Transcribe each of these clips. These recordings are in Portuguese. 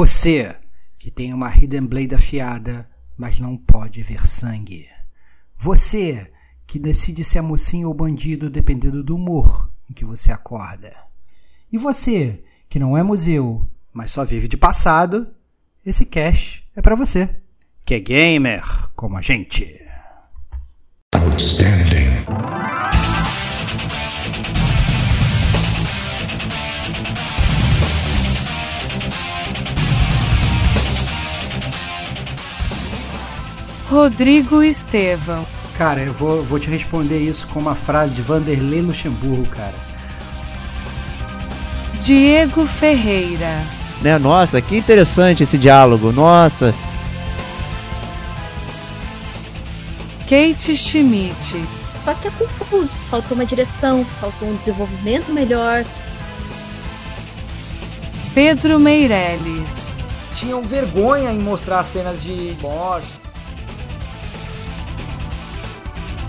Você que tem uma Hidden Blade afiada, mas não pode ver sangue. Você que decide se é mocinho ou bandido dependendo do humor em que você acorda. E você que não é museu, mas só vive de passado, esse cash é para você, que é gamer como a gente. Outstanding. Rodrigo Estevão. Cara, eu vou, vou te responder isso com uma frase de Vanderlei Luxemburgo, cara. Diego Ferreira. Né? Nossa, que interessante esse diálogo. Nossa. Kate Schmidt. Só que é confuso. Faltou uma direção, faltou um desenvolvimento melhor. Pedro Meirelles. Tinham vergonha em mostrar cenas de morte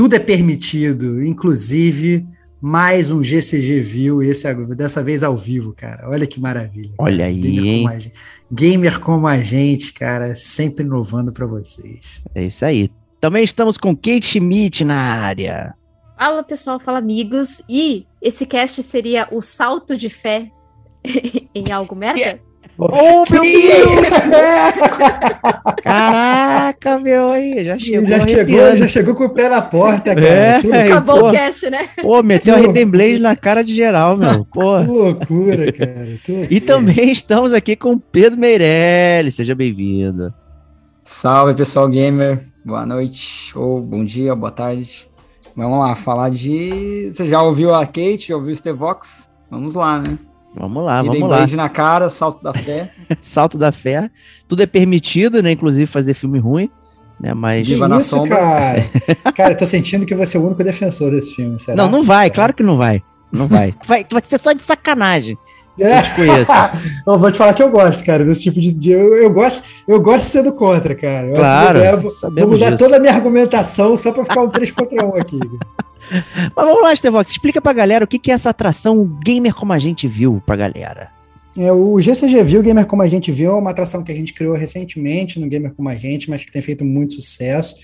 tudo é permitido, inclusive mais um GCG View, esse dessa vez ao vivo, cara. Olha que maravilha. Olha aí, Gamer hein? Como gente, Gamer como a gente, cara, sempre inovando para vocês. É isso aí. Também estamos com Kate Schmidt na área. Fala, pessoal, fala amigos. E esse cast seria o salto de fé em algo merda? Oh, meu Deus! Caraca, meu aí, já chegou. Já chegou, já chegou com o pé na porta, cara. É, Acabou pô, o cast, né? Pô, meteu a Hidden Blaze na cara de geral, meu. Pô. Que loucura, cara. Loucura. E também estamos aqui com Pedro Meirelles. Seja bem-vindo. Salve, pessoal gamer. Boa noite, ou bom dia, ou boa tarde. Vamos lá, falar de. Você já ouviu a Kate, já ouviu o Stevox? Vamos lá, né? Vamos lá, vamos lá. na cara, salto da fé. salto da fé. Tudo é permitido, né? Inclusive fazer filme ruim, né? Mas Viva na isso, cara. cara, eu tô sentindo que você é o único defensor desse filme. Será? Não, não vai, será? claro que não vai. Não vai. vai. Vai ser só de sacanagem. Eu te conheço. eu vou te falar que eu gosto, cara, desse tipo de. Eu, eu, gosto, eu gosto de ser do contra, cara. Eu, claro. Assim, vou mudar disso. toda a minha argumentação só pra ficar um 3 contra 1 aqui. Mas vamos lá, Stevox, explica pra galera o que, que é essa atração gamer como a gente viu pra galera. É, o GCG Viu, Gamer Como a Gente Viu, é uma atração que a gente criou recentemente no Gamer Como a Gente, mas que tem feito muito sucesso,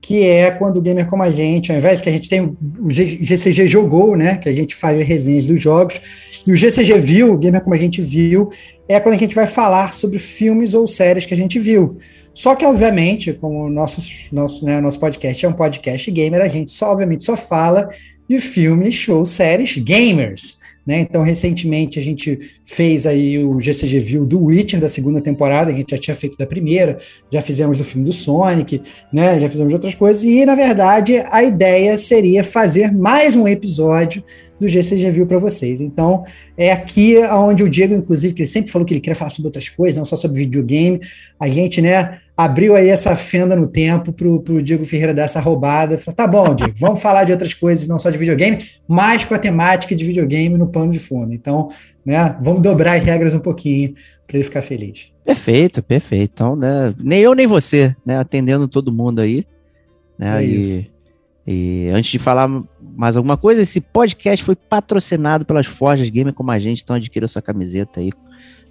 que é quando o Gamer Como a Gente, ao invés que a gente tem o GCG Jogou, né, que a gente faz resenhas dos jogos, e o GCG Viu, Gamer Como a Gente Viu, é quando a gente vai falar sobre filmes ou séries que a gente viu. Só que, obviamente, como o nosso, nosso, né, nosso podcast é um podcast gamer, a gente só, obviamente, só fala de filmes, shows, séries gamers. Né? Então, recentemente, a gente fez aí o GCG View do Witcher da segunda temporada, a gente já tinha feito da primeira, já fizemos do filme do Sonic, né? já fizemos outras coisas, e, na verdade, a ideia seria fazer mais um episódio do GCG View para vocês. Então, é aqui onde o Diego, inclusive, que ele sempre falou que ele queria falar sobre outras coisas, não só sobre videogame, a gente, né, abriu aí essa fenda no tempo pro, pro Diego Ferreira dar essa roubada. Falou, tá bom, Diego, vamos falar de outras coisas, não só de videogame, mas com a temática de videogame no pano de fundo. Então, né, vamos dobrar as regras um pouquinho para ele ficar feliz. Perfeito, perfeito. Então, né, nem eu nem você, né, atendendo todo mundo aí. Né, é e, isso. E antes de falar mais alguma coisa, esse podcast foi patrocinado pelas Forjas Gamer como a gente, então adquira sua camiseta aí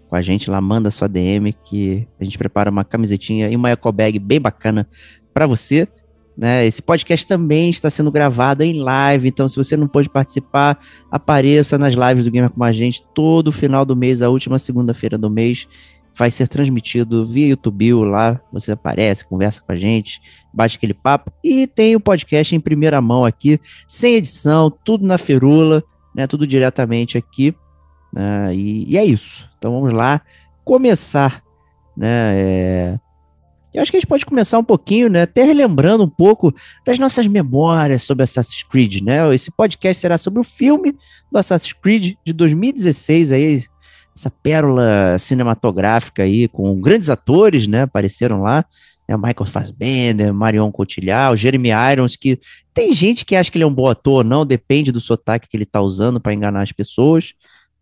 com a gente lá, manda sua DM que a gente prepara uma camisetinha e uma eco bag bem bacana para você. Né? Esse podcast também está sendo gravado em live, então se você não pôde participar, apareça nas lives do Gamer com a gente todo final do mês, a última segunda-feira do mês. Vai ser transmitido via YouTube lá. Você aparece, conversa com a gente, bate aquele papo. E tem o podcast em primeira mão aqui, sem edição, tudo na ferula, né? Tudo diretamente aqui. Né? E, e, é isso. Então vamos lá começar, né? É... Eu acho que a gente pode começar um pouquinho, né? Até relembrando um pouco das nossas memórias sobre Assassin's Creed, né? Esse podcast será sobre o filme do Assassin's Creed de 2016, aí, essa pérola cinematográfica aí, com grandes atores, né? Apareceram lá. Né, Michael Fassbender, Marion Cotillard, o Jeremy Irons, que tem gente que acha que ele é um bom ator, não, depende do sotaque que ele tá usando para enganar as pessoas,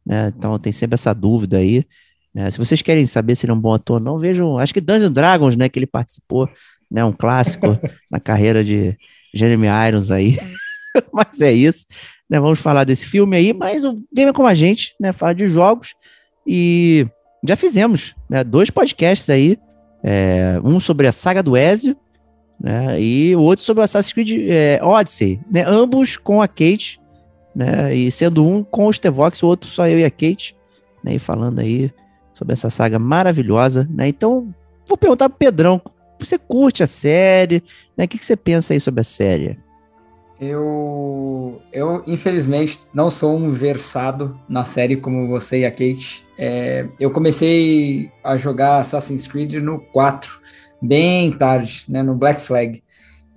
né? Então tem sempre essa dúvida aí. Né? Se vocês querem saber se ele é um bom ator ou não, vejam, acho que Dungeons Dragons, né, que ele participou, né, um clássico na carreira de Jeremy Irons aí. mas é isso, né? Vamos falar desse filme aí, mas o Gamer Como a Gente, né, fala de jogos e já fizemos, né, dois podcasts aí, é, um sobre a saga do Ezio, né, e o outro sobre o Assassin's Creed é, Odyssey, né, ambos com a Kate, né, e sendo um com o Stevox, o outro só eu e a Kate, né, e falando aí sobre essa saga maravilhosa, né, então vou perguntar pro Pedrão, você curte a série, né, o que, que você pensa aí sobre a série? Eu, eu, infelizmente, não sou um versado na série como você e a Kate. É, eu comecei a jogar Assassin's Creed no 4, bem tarde, né, no Black Flag.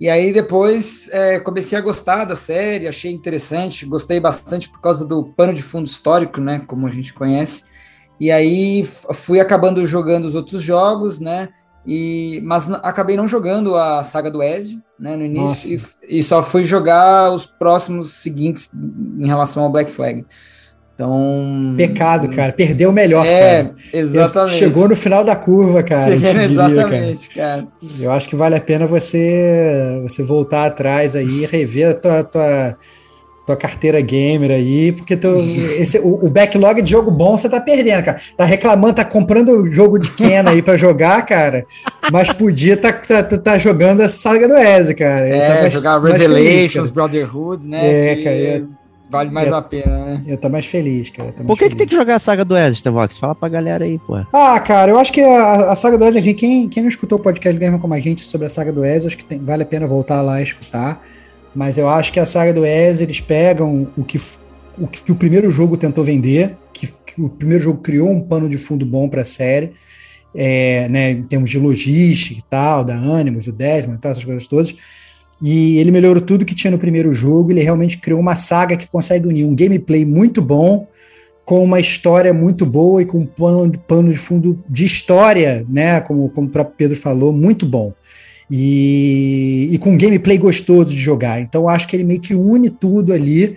E aí depois é, comecei a gostar da série, achei interessante, gostei bastante por causa do pano de fundo histórico, né, como a gente conhece. E aí fui acabando jogando os outros jogos, né, e, mas acabei não jogando a saga do Ezio, né, no início, e, e, só fui jogar os próximos seguintes em relação ao Black Flag. Então. Pecado, cara. Perdeu o melhor, é, cara. Exatamente. Chegou no final da curva, cara. Diria, exatamente, cara. cara. Eu acho que vale a pena você, você voltar atrás aí, rever a tua, tua tua carteira gamer aí, porque tu, esse, o, o, backlog de jogo bom você tá perdendo, cara. Tá reclamando, tá comprando jogo de Ken aí pra jogar, cara, mas podia tá, tá, tá, tá jogando a saga do Ezio, cara. É, tá mais, jogar mais Revelations, feliz, Brotherhood, né? É, cara. É, vale mais a pena, né? Eu tô mais feliz, cara. Por que, feliz. que tem que jogar a saga do Ezio, Stevox? Fala pra galera aí, pô. Ah, cara, eu acho que a, a saga do Ezio, assim, quem, quem não escutou o podcast Gamer como a gente sobre a saga do Ezio, acho que tem, vale a pena voltar lá e escutar. Mas eu acho que a saga do Ezio, eles pegam o que o, que o primeiro jogo tentou vender, que, que o primeiro jogo criou um pano de fundo bom para a série, é, né, em termos de logística e tal, da Animus, do Desmond, tal, essas coisas todas. E ele melhorou tudo que tinha no primeiro jogo, ele realmente criou uma saga que consegue unir um gameplay muito bom com uma história muito boa e com um pano, pano de fundo de história, né, como, como o próprio Pedro falou, muito bom e, e com gameplay gostoso de jogar. Então acho que ele meio que une tudo ali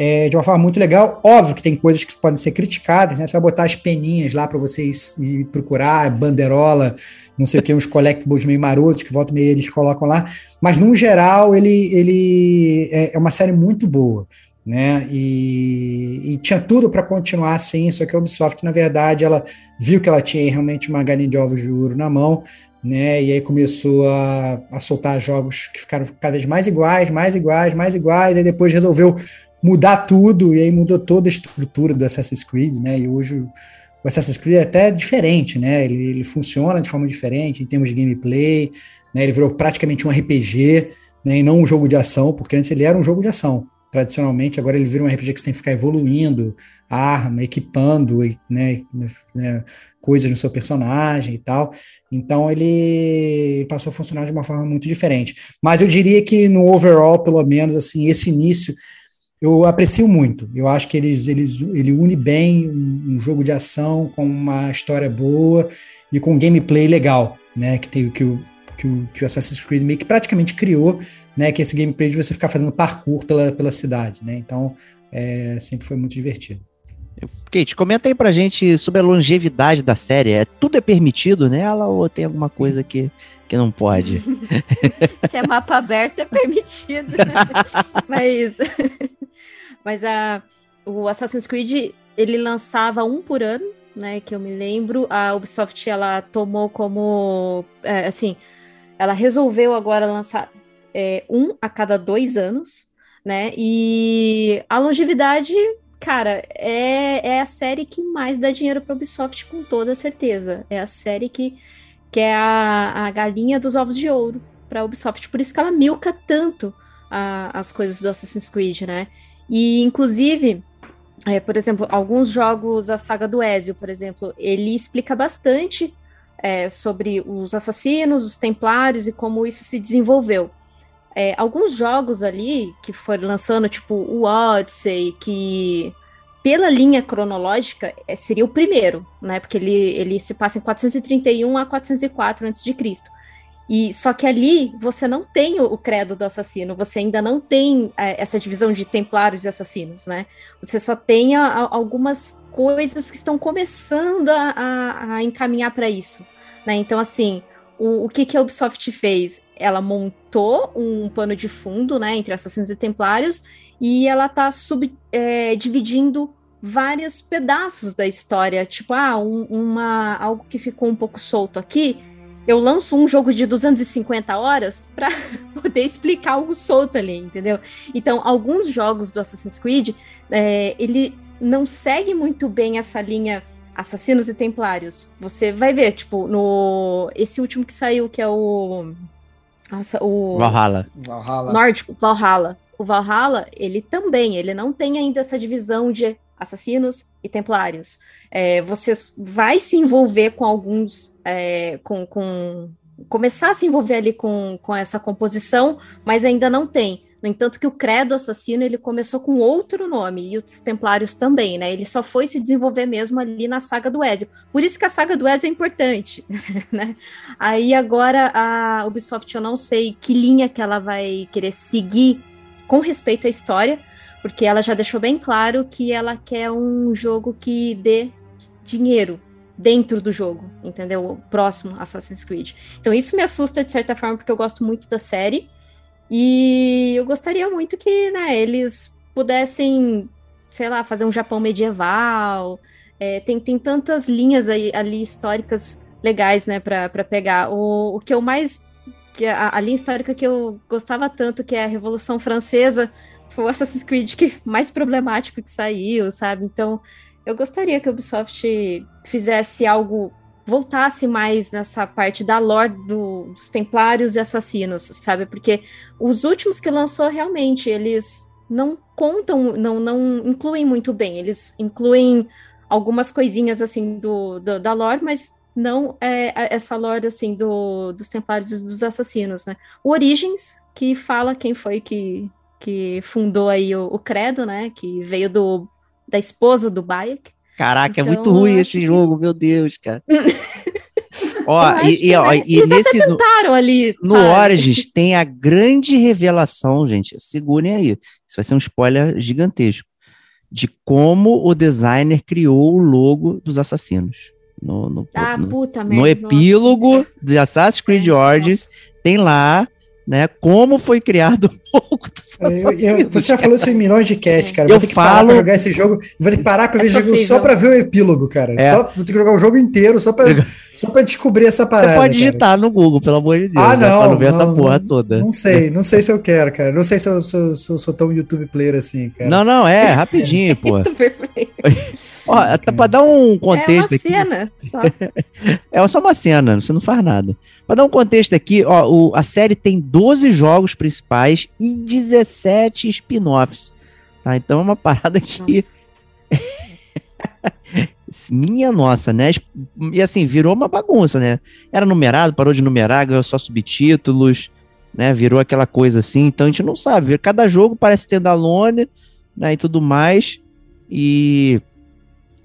é, de uma forma muito legal. Óbvio que tem coisas que podem ser criticadas, né? Você vai botar as peninhas lá para vocês ir procurar, banderola, não sei o que, uns collectibles meio marotos que volta meio eles colocam lá. Mas no geral ele, ele é, é uma série muito boa. Né? E, e tinha tudo para continuar assim, só que a Ubisoft, na verdade, ela viu que ela tinha realmente uma galinha de ovos de ouro na mão, né? E aí começou a, a soltar jogos que ficaram cada vez mais iguais, mais iguais, mais iguais, e depois resolveu mudar tudo, e aí mudou toda a estrutura do Assassin's Creed, né? E hoje o Assassin's Creed é até diferente, né? Ele, ele funciona de forma diferente em termos de gameplay, né? Ele virou praticamente um RPG, né? E não um jogo de ação, porque antes ele era um jogo de ação tradicionalmente, agora ele vira um RPG que você tem que ficar evoluindo arma, equipando né, né, coisas no seu personagem e tal. Então ele passou a funcionar de uma forma muito diferente. Mas eu diria que no overall, pelo menos, assim, esse início eu aprecio muito. Eu acho que eles, eles, ele une bem um, jogo de ação com uma história boa e com um gameplay legal, né? Que tem que que o, que o Assassin's Creed meio que praticamente criou, né? Que é esse gameplay de você ficar fazendo parkour pela, pela cidade, né? Então, é, sempre foi muito divertido. Kate, comenta aí pra gente sobre a longevidade da série. É, tudo é permitido nela ou tem alguma coisa que, que não pode? Se é mapa aberto, é permitido. mas mas a, o Assassin's Creed, ele lançava um por ano, né? Que eu me lembro. A Ubisoft, ela tomou como, é, assim, ela resolveu agora lançar é, um a cada dois anos, né? E a longevidade, cara, é, é a série que mais dá dinheiro para Ubisoft, com toda certeza. É a série que, que é a, a galinha dos ovos de ouro para Ubisoft. Por isso que ela milca tanto a, as coisas do Assassin's Creed, né? E, inclusive, é, por exemplo, alguns jogos, a saga do Ezio, por exemplo, ele explica bastante é, sobre os assassinos, os templários e como isso se desenvolveu. É, alguns jogos ali que foram lançando, tipo o Odyssey, que pela linha cronológica, é, seria o primeiro, né? Porque ele, ele se passa em 431 a 404 a.C. E só que ali você não tem o, credo do assassino, você ainda não tem é, essa divisão de templários e assassinos, né? Você só tem a, a, algumas coisas que estão começando a, a encaminhar para isso, né? Então, assim, o, o que, que a Ubisoft fez? Ela montou um pano de fundo, né, entre assassinos e templários, e ela tá sub, é, dividindo vários pedaços da história, tipo, ah, um, uma, algo que ficou um pouco solto aqui, eu lanço um jogo de 250 horas para poder explicar algo solto ali, entendeu? Então, alguns jogos do Assassin's Creed, é, ele não segue muito bem essa linha assassinos e templários. Você vai ver, tipo, no esse último que saiu, que é o nossa, o Valhalla. Valhalla. Nórdico, Valhalla. O Valhalla, ele também, ele não tem ainda essa divisão de assassinos e templários. É, você vai se envolver com alguns, é, com, com, começar a se envolver ali com, com essa composição, mas ainda não tem. No entanto, que o credo assassino ele começou com outro nome, e os templários também, né? Ele só foi se desenvolver mesmo ali na saga do Ezio. Por isso que a saga do Ezio é importante, né? Aí agora a Ubisoft, eu não sei que linha que ela vai querer seguir com respeito à história, porque ela já deixou bem claro que ela quer um jogo que dê dinheiro dentro do jogo, entendeu? O próximo Assassin's Creed. Então isso me assusta de certa forma, porque eu gosto muito da série. E eu gostaria muito que né, eles pudessem, sei lá, fazer um Japão medieval. É, tem, tem tantas linhas aí, ali históricas legais, né, para pegar. O, o que eu mais. Que a, a linha histórica que eu gostava tanto, que é a Revolução Francesa, foi o Assassin's Creed que mais problemático que saiu, sabe? Então, eu gostaria que a Ubisoft fizesse algo, voltasse mais nessa parte da lore do, dos Templários e Assassinos, sabe? Porque os últimos que lançou realmente eles não contam, não, não incluem muito bem. Eles incluem algumas coisinhas assim do, do da lore, mas não é essa lore assim do, dos Templários e dos Assassinos, né? O Origins que fala quem foi que que fundou aí o, o Credo, né? Que veio do da esposa do Bayek. Caraca, então, é muito ruim esse que... jogo, meu Deus, cara. ó, e, e, ó, e nesse tentaram ali. No Origins tem a grande revelação, gente. Segurem aí. Isso vai ser um spoiler gigantesco. De como o designer criou o logo dos assassinos. No, no, ah, no, puta no epílogo de Assassin's Creed é, Origins, tem lá né? Como foi criado o logo do Você já falou isso em milhões de cast, cara. Eu vou ter que falo... parar pra jogar esse jogo. Vou ter que parar pra ver é esse jogo só pra ver o epílogo, cara. É. Só, vou ter que jogar o jogo inteiro só pra, só pra descobrir essa parada. Você pode digitar cara. no Google, pelo amor de Deus. Ah, não. Pra não ver não, essa porra toda. Não sei, não sei se eu quero, cara. Não sei se eu, se eu, se eu sou tão YouTube player assim, cara. Não, não, é, rapidinho, pô. Ó, até pra dar um contexto. É uma cena. Só. é só uma cena, você não faz nada. Pra dar um contexto aqui, ó, o, a série tem 12 jogos principais e 17 spin-offs. Tá? Então é uma parada que. Minha nossa, né? E assim, virou uma bagunça, né? Era numerado, parou de numerar, ganhou só subtítulos, né? Virou aquela coisa assim, então a gente não sabe. Cada jogo parece ter Dalone, né? E tudo mais. E,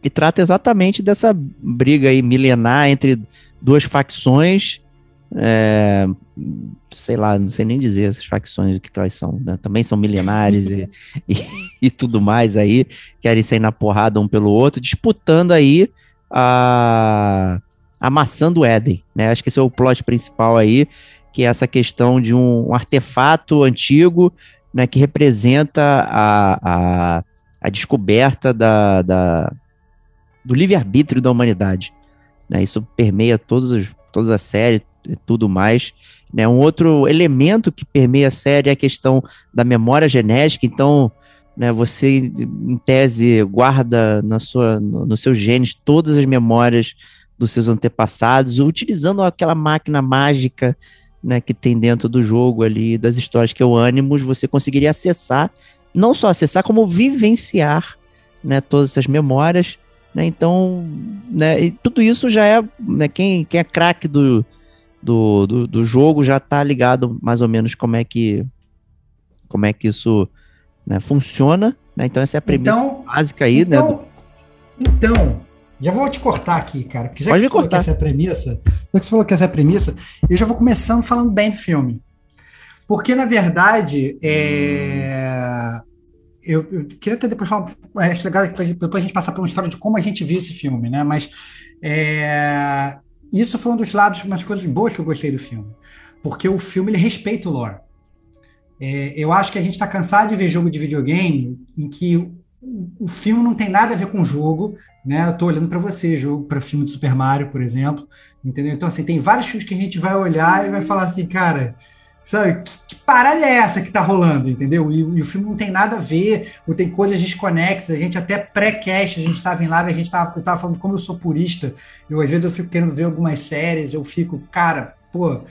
e trata exatamente dessa briga aí milenar entre duas facções é, sei lá, não sei nem dizer essas facções que elas são, né? também são milenares e, e, e, tudo mais aí, querem sair na porrada um pelo outro, disputando aí a, a maçã do Éden, né? Acho que esse é o plot principal aí, que é essa questão de um, um artefato antigo, né, que representa a, a, a descoberta da, da do livre-arbítrio da humanidade. Né? Isso permeia todos, todas as séries, tudo mais. Né? Um outro elemento que permeia a série é a questão da memória genética. Então, né, você, em tese, guarda na sua, no, no genes todas as memórias dos seus antepassados, utilizando aquela máquina mágica né, que tem dentro do jogo ali, das histórias que é o Animus, você conseguiria acessar, não só acessar, como vivenciar né, todas essas memórias. Né, então, né, tudo isso já é, né, quem, quem é craque do, do, do, do jogo já tá ligado mais ou menos como é que como é que isso né? Funciona, né? Então essa é a premissa Então- básica aí, né? então, então, já vou te cortar aqui, cara, porque já Pode que você falou que cortar. essa é a premissa, já que você falou que essa é a premissa, eu já vou começando falando bem do filme. Porque, na verdade, é, eu, eu queria até depois falar, é, acho legal depois depois a gente passar por uma história de como a gente viu esse filme, né? Mas é, isso foi um dos lados, umas coisas boas que eu gostei do filme. Porque o filme ele respeita o lore. É, eu acho que a gente está cansado de ver jogo de videogame em que o, o filme não tem nada a ver com o jogo, né? Eu estou olhando para você, jogo para filme de Super Mario, por exemplo, entendeu? Então assim, tem vários filmes que a gente vai olhar e vai falar assim, cara, sabe, que, que parada é essa que tá rolando, entendeu? E, e o filme não tem nada a ver, ou tem coisas desconexas, a gente até pré-cast, a gente estava em live, a gente tava, eu tava falando como eu sou purista, eu às vezes eu fico querendo ver algumas séries, eu fico, cara, pô,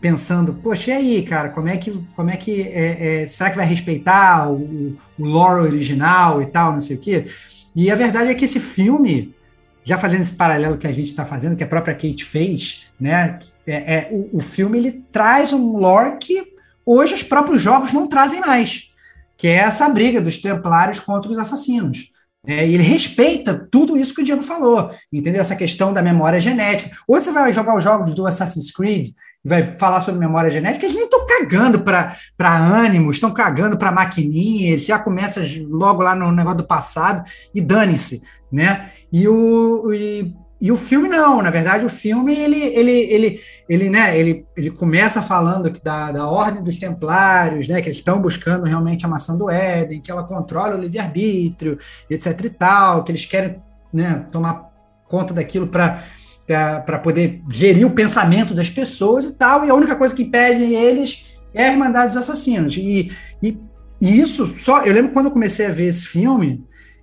pensando, poxa, e aí, cara, como é que, como é que, é, é, será que vai respeitar o, o lore original e tal, não sei o quê? E a verdade é que esse filme, já fazendo esse paralelo que a gente está fazendo, que a própria Kate fez, né? É, é, o, o filme ele traz um lore que hoje os próprios jogos não trazem mais, que é essa briga dos templários contra os assassinos. É, e ele respeita tudo isso que o Diego falou, entendeu? Essa questão da memória genética. Ou você vai jogar os jogos do Assassin's Creed e vai falar sobre memória genética, eles nem estão cagando para ânimos, estão cagando para maquininha, eles já começam logo lá no negócio do passado e dane-se, né? E o, e, e o filme não, na verdade o filme ele, ele, ele, ele, né, ele, ele começa falando que da, da ordem dos templários, né, que eles estão buscando realmente a maçã do Éden, que ela controla o livre-arbítrio, etc e tal, que eles querem né, tomar conta daquilo para para poder gerir o pensamento das pessoas e tal, e a única coisa que impede eles é a Irmandade dos Assassinos. E, e, e isso só. Eu lembro quando eu comecei a ver esse filme,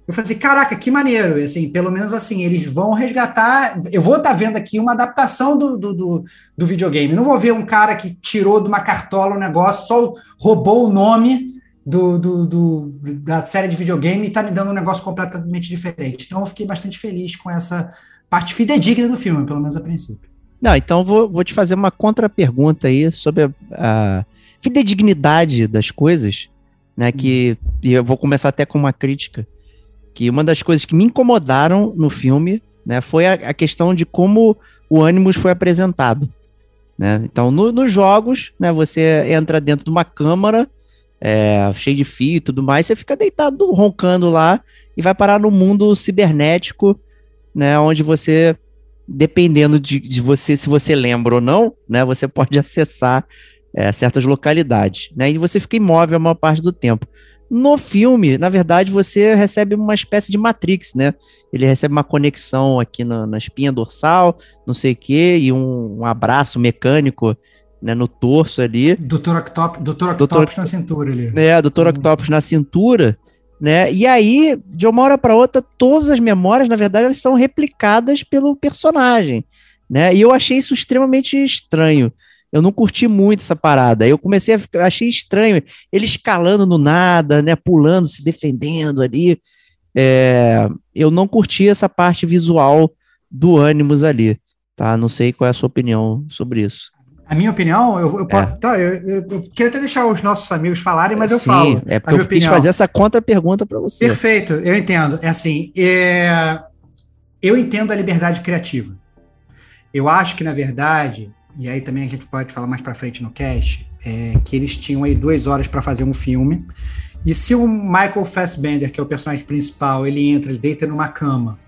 eu falei assim: caraca, que maneiro. Assim, pelo menos assim, eles vão resgatar. Eu vou estar tá vendo aqui uma adaptação do, do, do, do videogame. Não vou ver um cara que tirou de uma cartola um negócio, só roubou o nome. Do, do, do, da série de videogame e está me dando um negócio completamente diferente. Então eu fiquei bastante feliz com essa parte fidedigna do filme, pelo menos a princípio. Não, então vou, vou te fazer uma contra-pergunta aí sobre a, a, fidedignidade das coisas, né? Que e eu vou começar até com uma crítica. Que uma das coisas que me incomodaram no filme, né, foi a, a questão de como o Animus foi apresentado. Né? Então, no, nos jogos, né, você entra dentro de uma câmara é, cheio de fio e tudo mais, você fica deitado, roncando lá e vai parar no mundo cibernético né, onde você, dependendo de, de, você, se você lembra ou não, né, você pode acessar é, certas localidades, né, e você fica imóvel a maior parte do tempo. No filme, na verdade, você recebe uma espécie de Matrix, né? Ele recebe uma conexão aqui na, na espinha dorsal, não sei o quê, e um, um abraço mecânico né, no torso ali. Doutor Octopus, Doutor Octopus na cintura ali. É, Doutor Hum. Octopus na cintura, né? E aí, de uma hora para outra, todas as memórias, na verdade, elas são replicadas pelo personagem, né? E eu achei isso extremamente estranho. Eu não curti muito essa parada. Eu comecei a ficar, achei estranho ele escalando no nada, né? Pulando, se defendendo ali. É, eu não curti essa parte visual do Animus ali, tá? Não sei qual é a sua opinião sobre isso. A minha opinião, eu, eu, É. tá, eu, eu- queria até deixar os nossos amigos falarem, mas eu Sim, falo. É a porque eu minha quis opinião. fazer essa contra-pergunta para você. Perfeito, eu entendo. É assim, é, eu entendo a liberdade criativa. Eu acho que, na verdade, e aí também a gente pode falar mais para frente no cast, é que eles tinham aí duas horas para fazer um filme. E se o Michael Fassbender, que é o personagem principal, ele entra, ele deita numa cama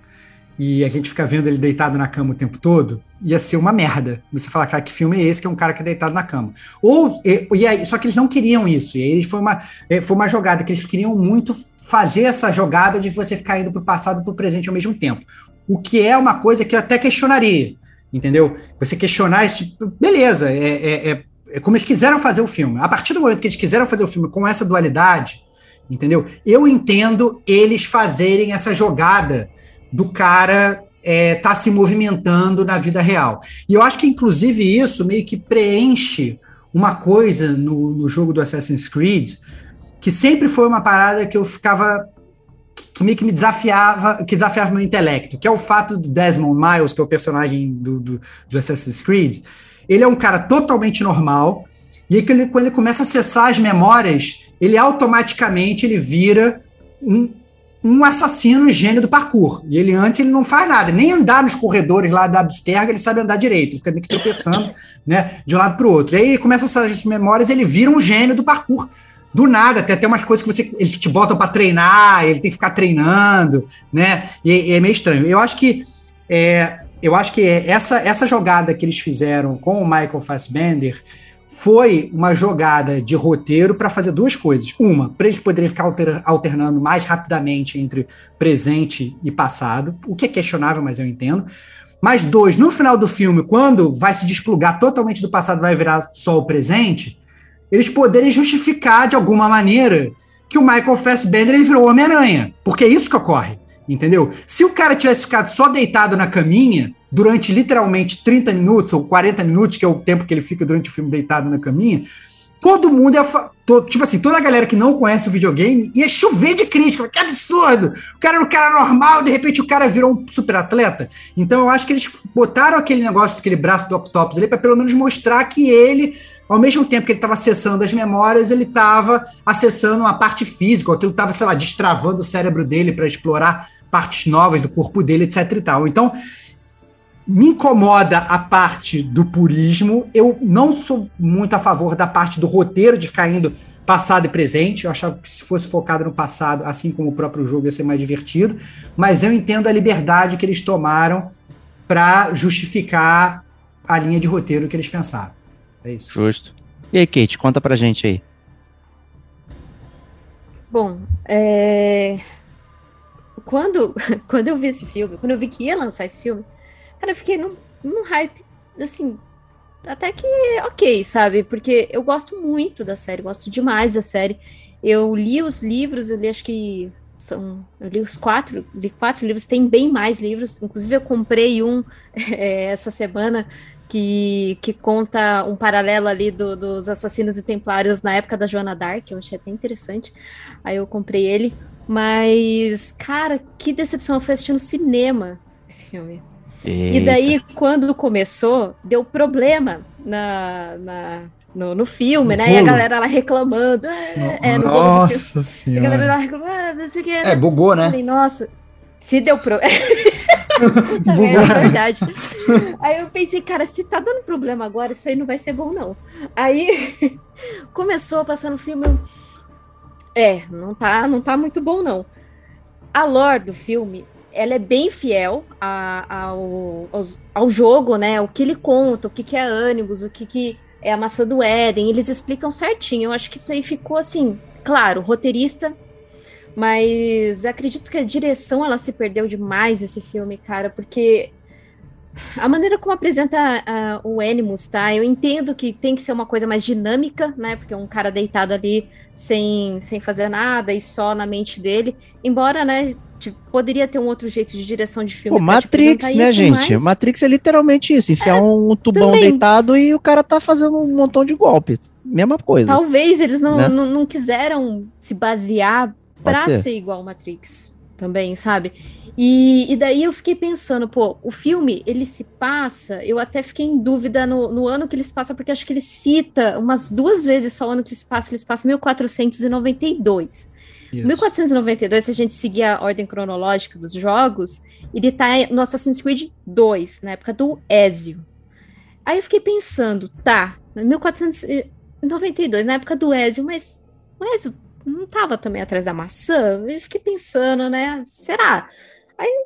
e a gente fica vendo ele deitado na cama o tempo todo, ia ser uma merda. Você falar, cara, que filme é esse que é um cara que é deitado na cama? Ou, e, e aí, só que eles não queriam isso. E aí foi uma, é, foi uma jogada que eles queriam muito fazer essa jogada de você ficar indo para o passado e para o presente ao mesmo tempo. O que é uma coisa que eu até questionaria, entendeu? Você questionar esse tipo, beleza, é, é, é, é como eles quiseram fazer o filme. A partir do momento que eles quiseram fazer o filme com essa dualidade, entendeu? Eu entendo eles fazerem essa jogada do cara é, tá se movimentando na vida real. E eu acho que, inclusive, isso meio que preenche uma coisa no, no jogo do Assassin's Creed que sempre foi uma parada que eu ficava que, meio que me desafiava, que desafiava meu intelecto, que é o fato do Desmond Miles, que é o personagem do, do, do Assassin's Creed, ele é um cara totalmente normal, e aí, que ele, quando ele começa a acessar as memórias, ele automaticamente ele vira um, um assassino gênio do parkour. E ele antes ele não faz nada, nem andar nos corredores lá da Absterga ele sabe andar direito, ele fica meio que tropeçando né, de um lado para o outro. E aí começa essas memórias, ele vira um gênio do parkour. Do nada, até tem umas coisas que você, eles te botam para treinar, ele tem que ficar treinando, né? E, e, é meio estranho. Eu acho que é, eu acho que essa, essa jogada que eles fizeram com o Michael Fassbender foi uma jogada de roteiro para fazer duas coisas. Uma, para eles poderem ficar alter, alternando mais rapidamente entre presente e passado, o que é questionável, mas eu entendo. Mas dois, no final do filme, quando vai se desplugar totalmente do passado, vai virar só o presente, eles poderem justificar de alguma maneira que o Michael Fassbender ele virou Homem-Aranha, porque é isso que ocorre, entendeu? Se o cara tivesse ficado só deitado na caminha, durante literalmente 30 minutos ou 40 minutos, que é o tempo que ele fica durante o filme deitado na caminha, todo mundo. To, tipo assim, toda a galera que não conhece o videogame ia chover de crítica. Que absurdo! O cara era um cara normal, de repente o cara virou um super atleta. Então eu acho que eles botaram aquele negócio, aquele braço do Octopus ali, para pelo menos mostrar que ele. Ao mesmo tempo que ele estava acessando as memórias, ele estava acessando uma parte física, aquilo estava, sei lá, destravando o cérebro dele para explorar partes novas do corpo dele, etc e tal. Então, me incomoda a parte do purismo. Eu não sou muito a favor da parte do roteiro de ficar indo passado e presente. Eu achava que se fosse focado no passado, assim como o próprio jogo, ia ser mais divertido. Mas eu entendo a liberdade que eles tomaram para justificar a linha de roteiro que eles pensaram. É isso. Justo. E aí, Kate, conta pra gente aí. Bom, é... quando, quando eu vi esse filme, quando eu vi que ia lançar esse filme, Cara, eu fiquei num, num hype, assim, até que ok, sabe? Porque eu gosto muito da série, gosto demais da série. Eu li os livros, eu li acho que são. Eu li os quatro, li quatro livros, tem bem mais livros. Inclusive, eu comprei um é, essa semana que, que conta um paralelo ali do, dos assassinos e templários na época da Joana Dark, eu achei até interessante. Aí eu comprei ele. Mas, cara, que decepção eu fui assistir no cinema esse filme. Eita. E daí, quando começou, deu problema na, na no, no filme, no né? E a galera lá reclamando. No, é, no nossa senhora. a galera lá reclamando, não sei o que. É, bugou, né? Falei, nossa, se deu problema. é verdade. Aí eu pensei, cara, se tá dando problema agora, isso aí não vai ser bom, não. Aí começou a passar no filme. É, não tá, não tá muito bom, não. A lore do filme ela é bem fiel a, ao, aos, ao jogo, né? O que ele conta, o que, que é ânimos, o que, que é a maçã do Éden. Eles explicam certinho. Eu acho que isso aí ficou assim, claro, roteirista. Mas acredito que a direção ela se perdeu demais esse filme, cara, porque a maneira como apresenta uh, o Animus, tá? Eu entendo que tem que ser uma coisa mais dinâmica, né? Porque um cara deitado ali sem, sem fazer nada e só na mente dele. Embora, né, Tipo, poderia ter um outro jeito de direção de filme. Pô, Matrix, né, isso, gente? Mas... Matrix é literalmente isso: enfiar é, um tubão também. deitado e o cara tá fazendo um montão de golpe. Mesma coisa. Talvez eles não, né? não, não, quiseram se basear para ser. ser igual Matrix também, sabe? E, e, daí eu fiquei pensando, pô, o filme, ele se passa, eu até fiquei em dúvida no, no ano que ele se passa, porque acho que ele cita umas duas vezes só o ano que ele se passa, ele se passa 1492. Isso. 1492, se a gente seguir a ordem cronológica dos jogos, ele tá no Assassin's Creed 2, na época do Ezio. Aí eu fiquei pensando, tá, 1492, na época do Ezio, mas o Ezio não tava também atrás da maçã? Eu fiquei pensando, né, será? Aí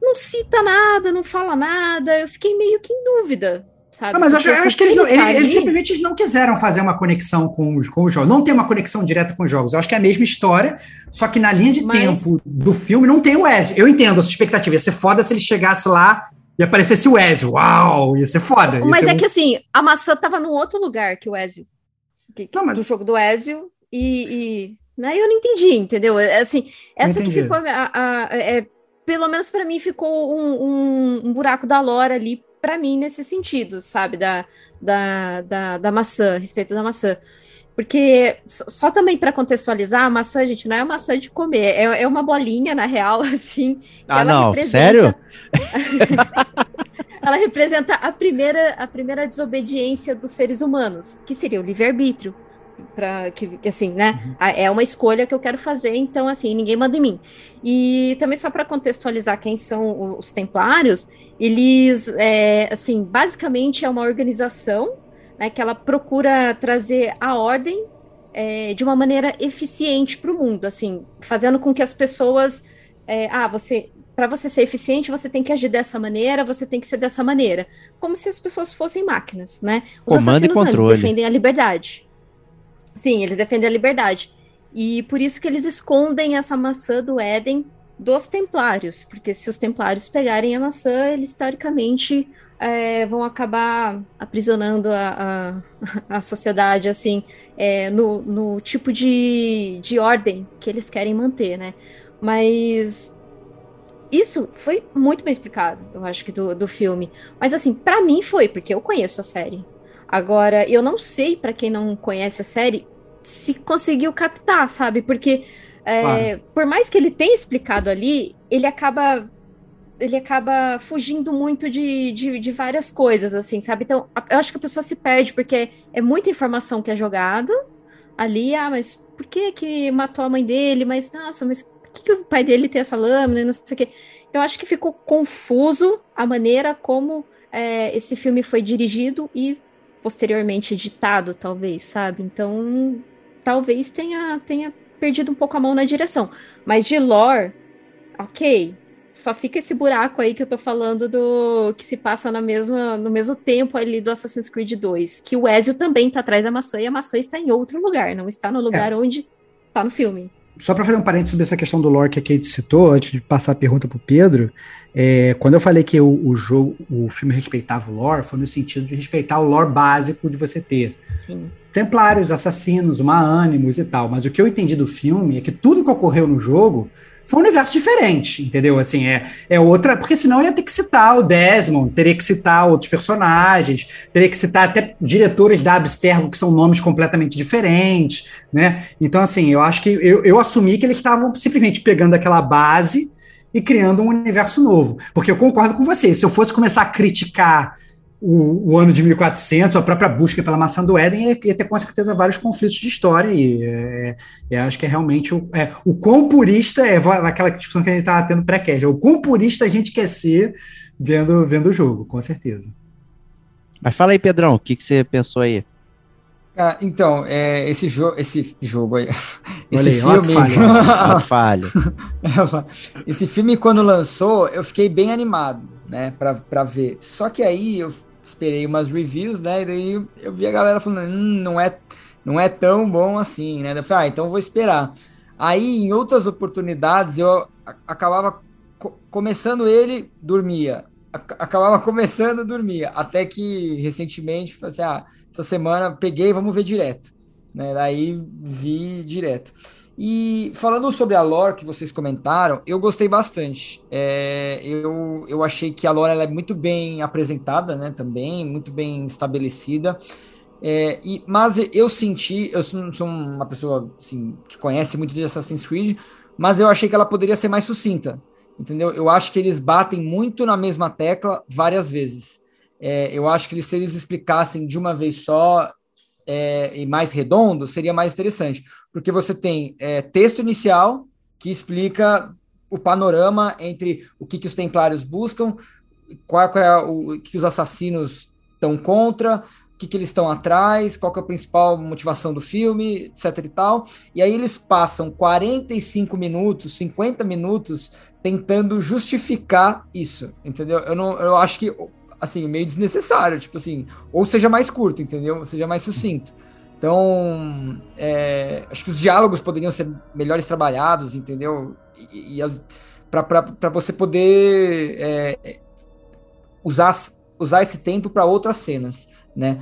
não cita nada, não fala nada, eu fiquei meio que em dúvida sabe? Não, mas eu acho, eu acho que eles, não, eles, eles, simplesmente não quiseram fazer uma conexão com os, com os jogos. Não tem uma conexão direta com os jogos. Eu acho que é a mesma história, só que na linha de mas... tempo do filme não tem o Ezio. Eu entendo a sua expectativa. Ia ser foda se ele chegasse lá e aparecesse o Ezio. Uau! Ia ser foda. Ia mas ser é um... que assim, a maçã tava num outro lugar que o Ezio. Que, não, mas... Do jogo do Ezio e... e... Né? Eu não entendi, entendeu? É, assim, essa que ficou a, a, é, pelo menos para mim ficou um, um, um, buraco da lore ali para mim nesse sentido, sabe, da, da, da, da maçã, a respeito da maçã. Porque, só também para contextualizar, a maçã, gente, não é uma maçã de comer, é, é uma bolinha, na real, assim. Ah, não, sério? ela representa a primeira, a primeira desobediência dos seres humanos, que seria o livre-arbítrio. Para que assim, né? Uhum. É uma escolha que eu quero fazer, então assim, ninguém manda em mim. E também só para contextualizar quem são os Templários, eles, é, assim, basicamente é uma organização, né, que ela procura trazer a ordem é, de uma maneira eficiente para o mundo, assim, fazendo com que as pessoas, é, ah, você para você ser eficiente, você tem que agir dessa maneira, você tem que ser dessa maneira. Como se as pessoas fossem máquinas, né? Os Comando assassinos e controle. eles defendem a liberdade. Sim, eles defendem a liberdade. E por isso que eles escondem essa maçã do Éden dos templários, porque se os templários pegarem a maçã, eles teoricamente é, vão acabar aprisionando a, a, a sociedade, assim, é, no, no tipo de, de ordem que eles querem manter, né? Mas isso foi muito bem explicado, eu acho que do, do filme. Mas assim, para mim foi, porque eu conheço a série. Agora, eu não sei, para quem não conhece a série, se conseguiu captar, sabe? Porque é, claro. por mais que ele tenha explicado ali, ele acaba ele acaba fugindo muito de, de, de, várias coisas, assim, sabe? Então, eu acho que a pessoa se perde, porque é muita informação que é jogado ali, ah, mas por que que matou a mãe dele? Mas, nossa, mas que, que o pai dele tem essa lâmina, não sei o quê. Então, acho que ficou confuso a maneira como é, esse filme foi dirigido e posteriormente editado, talvez, sabe? Então, talvez tenha, tenha perdido um pouco a mão na direção. Mas de lore, ok. Só fica esse buraco aí que eu tô falando do que se passa na mesma, no mesmo tempo ali do Assassin's Creed 2, que o Ezio também tá atrás da maçã e a maçã está em outro lugar, não está no lugar é. onde tá no filme só para fazer um parênteses sobre essa questão do lore que a Kate citou, antes de passar a pergunta para o Pedro, é, quando eu falei que o, o, jogo, o filme respeitava o lore, foi no sentido de respeitar o lore básico de você ter Sim. templários, assassinos, uma ânimos e tal. Mas o que eu entendi do filme é que tudo que ocorreu no jogo são universos diferentes, entendeu? Assim, é, é outra. Porque senão ia ter que citar o Desmond, teria que citar outros personagens, teria que citar até diretores da Abstergo, que são nomes completamente diferentes, né? Então, assim, eu acho que eu, eu assumi que eles estavam simplesmente pegando aquela base e criando um universo novo. Porque eu concordo com você, se eu fosse começar a criticar o, o, ano de 1400, a própria busca pela maçã do Éden, ia, ia ter com certeza vários conflitos de história, e é, é, acho que é realmente o, é, o quão purista, é aquela discussão que a gente estava tendo pré-cast, o quão purista a gente quer ser vendo, vendo o jogo, com certeza. Mas fala aí, Pedrão, o que, que você pensou aí? Ah, então, é, esse, jo esse jogo aí. Esse aí, filme. falha. esse filme, quando lançou, eu fiquei bem animado, né, pra, pra ver. Só que aí eu esperei umas reviews, né? E daí eu vi a galera falando, hum, não é, não é tão bom assim, né? Eu falei, ah, então vou esperar. Aí, em outras oportunidades, eu acabava co começando ele, dormia. acabava começando, dormia. Até que recentemente, falei assim, ah, essa semana peguei, vamos ver direto. Né? Daí vi direto. E falando sobre a lore que vocês comentaram, eu gostei bastante. É, eu, eu achei que a lore ela é muito bem apresentada, né? Também, muito bem estabelecida. É, e, mas eu senti, eu sou, uma pessoa assim, que conhece muito de Assassin's Creed, mas eu achei que ela poderia ser mais sucinta. Entendeu? Eu acho que eles batem muito na mesma tecla várias vezes. É, eu acho que se eles explicassem de uma vez só, é, e mais redondo, seria mais interessante, porque você tem é, texto inicial que explica o panorama entre o que, que os templários buscam, qual, qual é o que os assassinos estão contra, o que, que eles estão atrás, qual é a principal motivação do filme, etc e tal. E aí eles passam 45 minutos, 50 minutos tentando justificar isso, entendeu? Eu não, eu acho que assim, meio desnecessário, tipo assim, ou seja mais curto, entendeu? Ou seja mais sucinto. Então, é, acho que os diálogos poderiam ser melhores trabalhados, entendeu? E, e para você poder é, usar, usar esse tempo para outras cenas, né?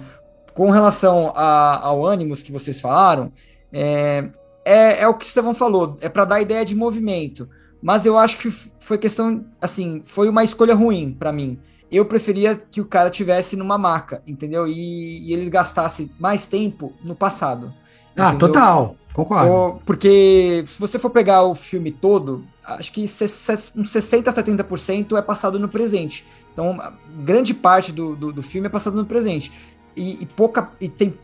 Com relação a, ao ânimos que vocês falaram, é, é, é o que o Estevão falou, é para dar ideia de movimento. Mas eu acho que foi questão, assim, foi uma escolha ruim para mim eu preferia que o cara tivesse numa maca, entendeu? E, e ele gastasse mais tempo no passado. Ah, entendeu? total, concordo. porque se você for pegar o filme todo, acho que uns 60% a 70% é passado no presente. Então, grande parte do, do, do, filme é passado no presente. E, e pouca. E tem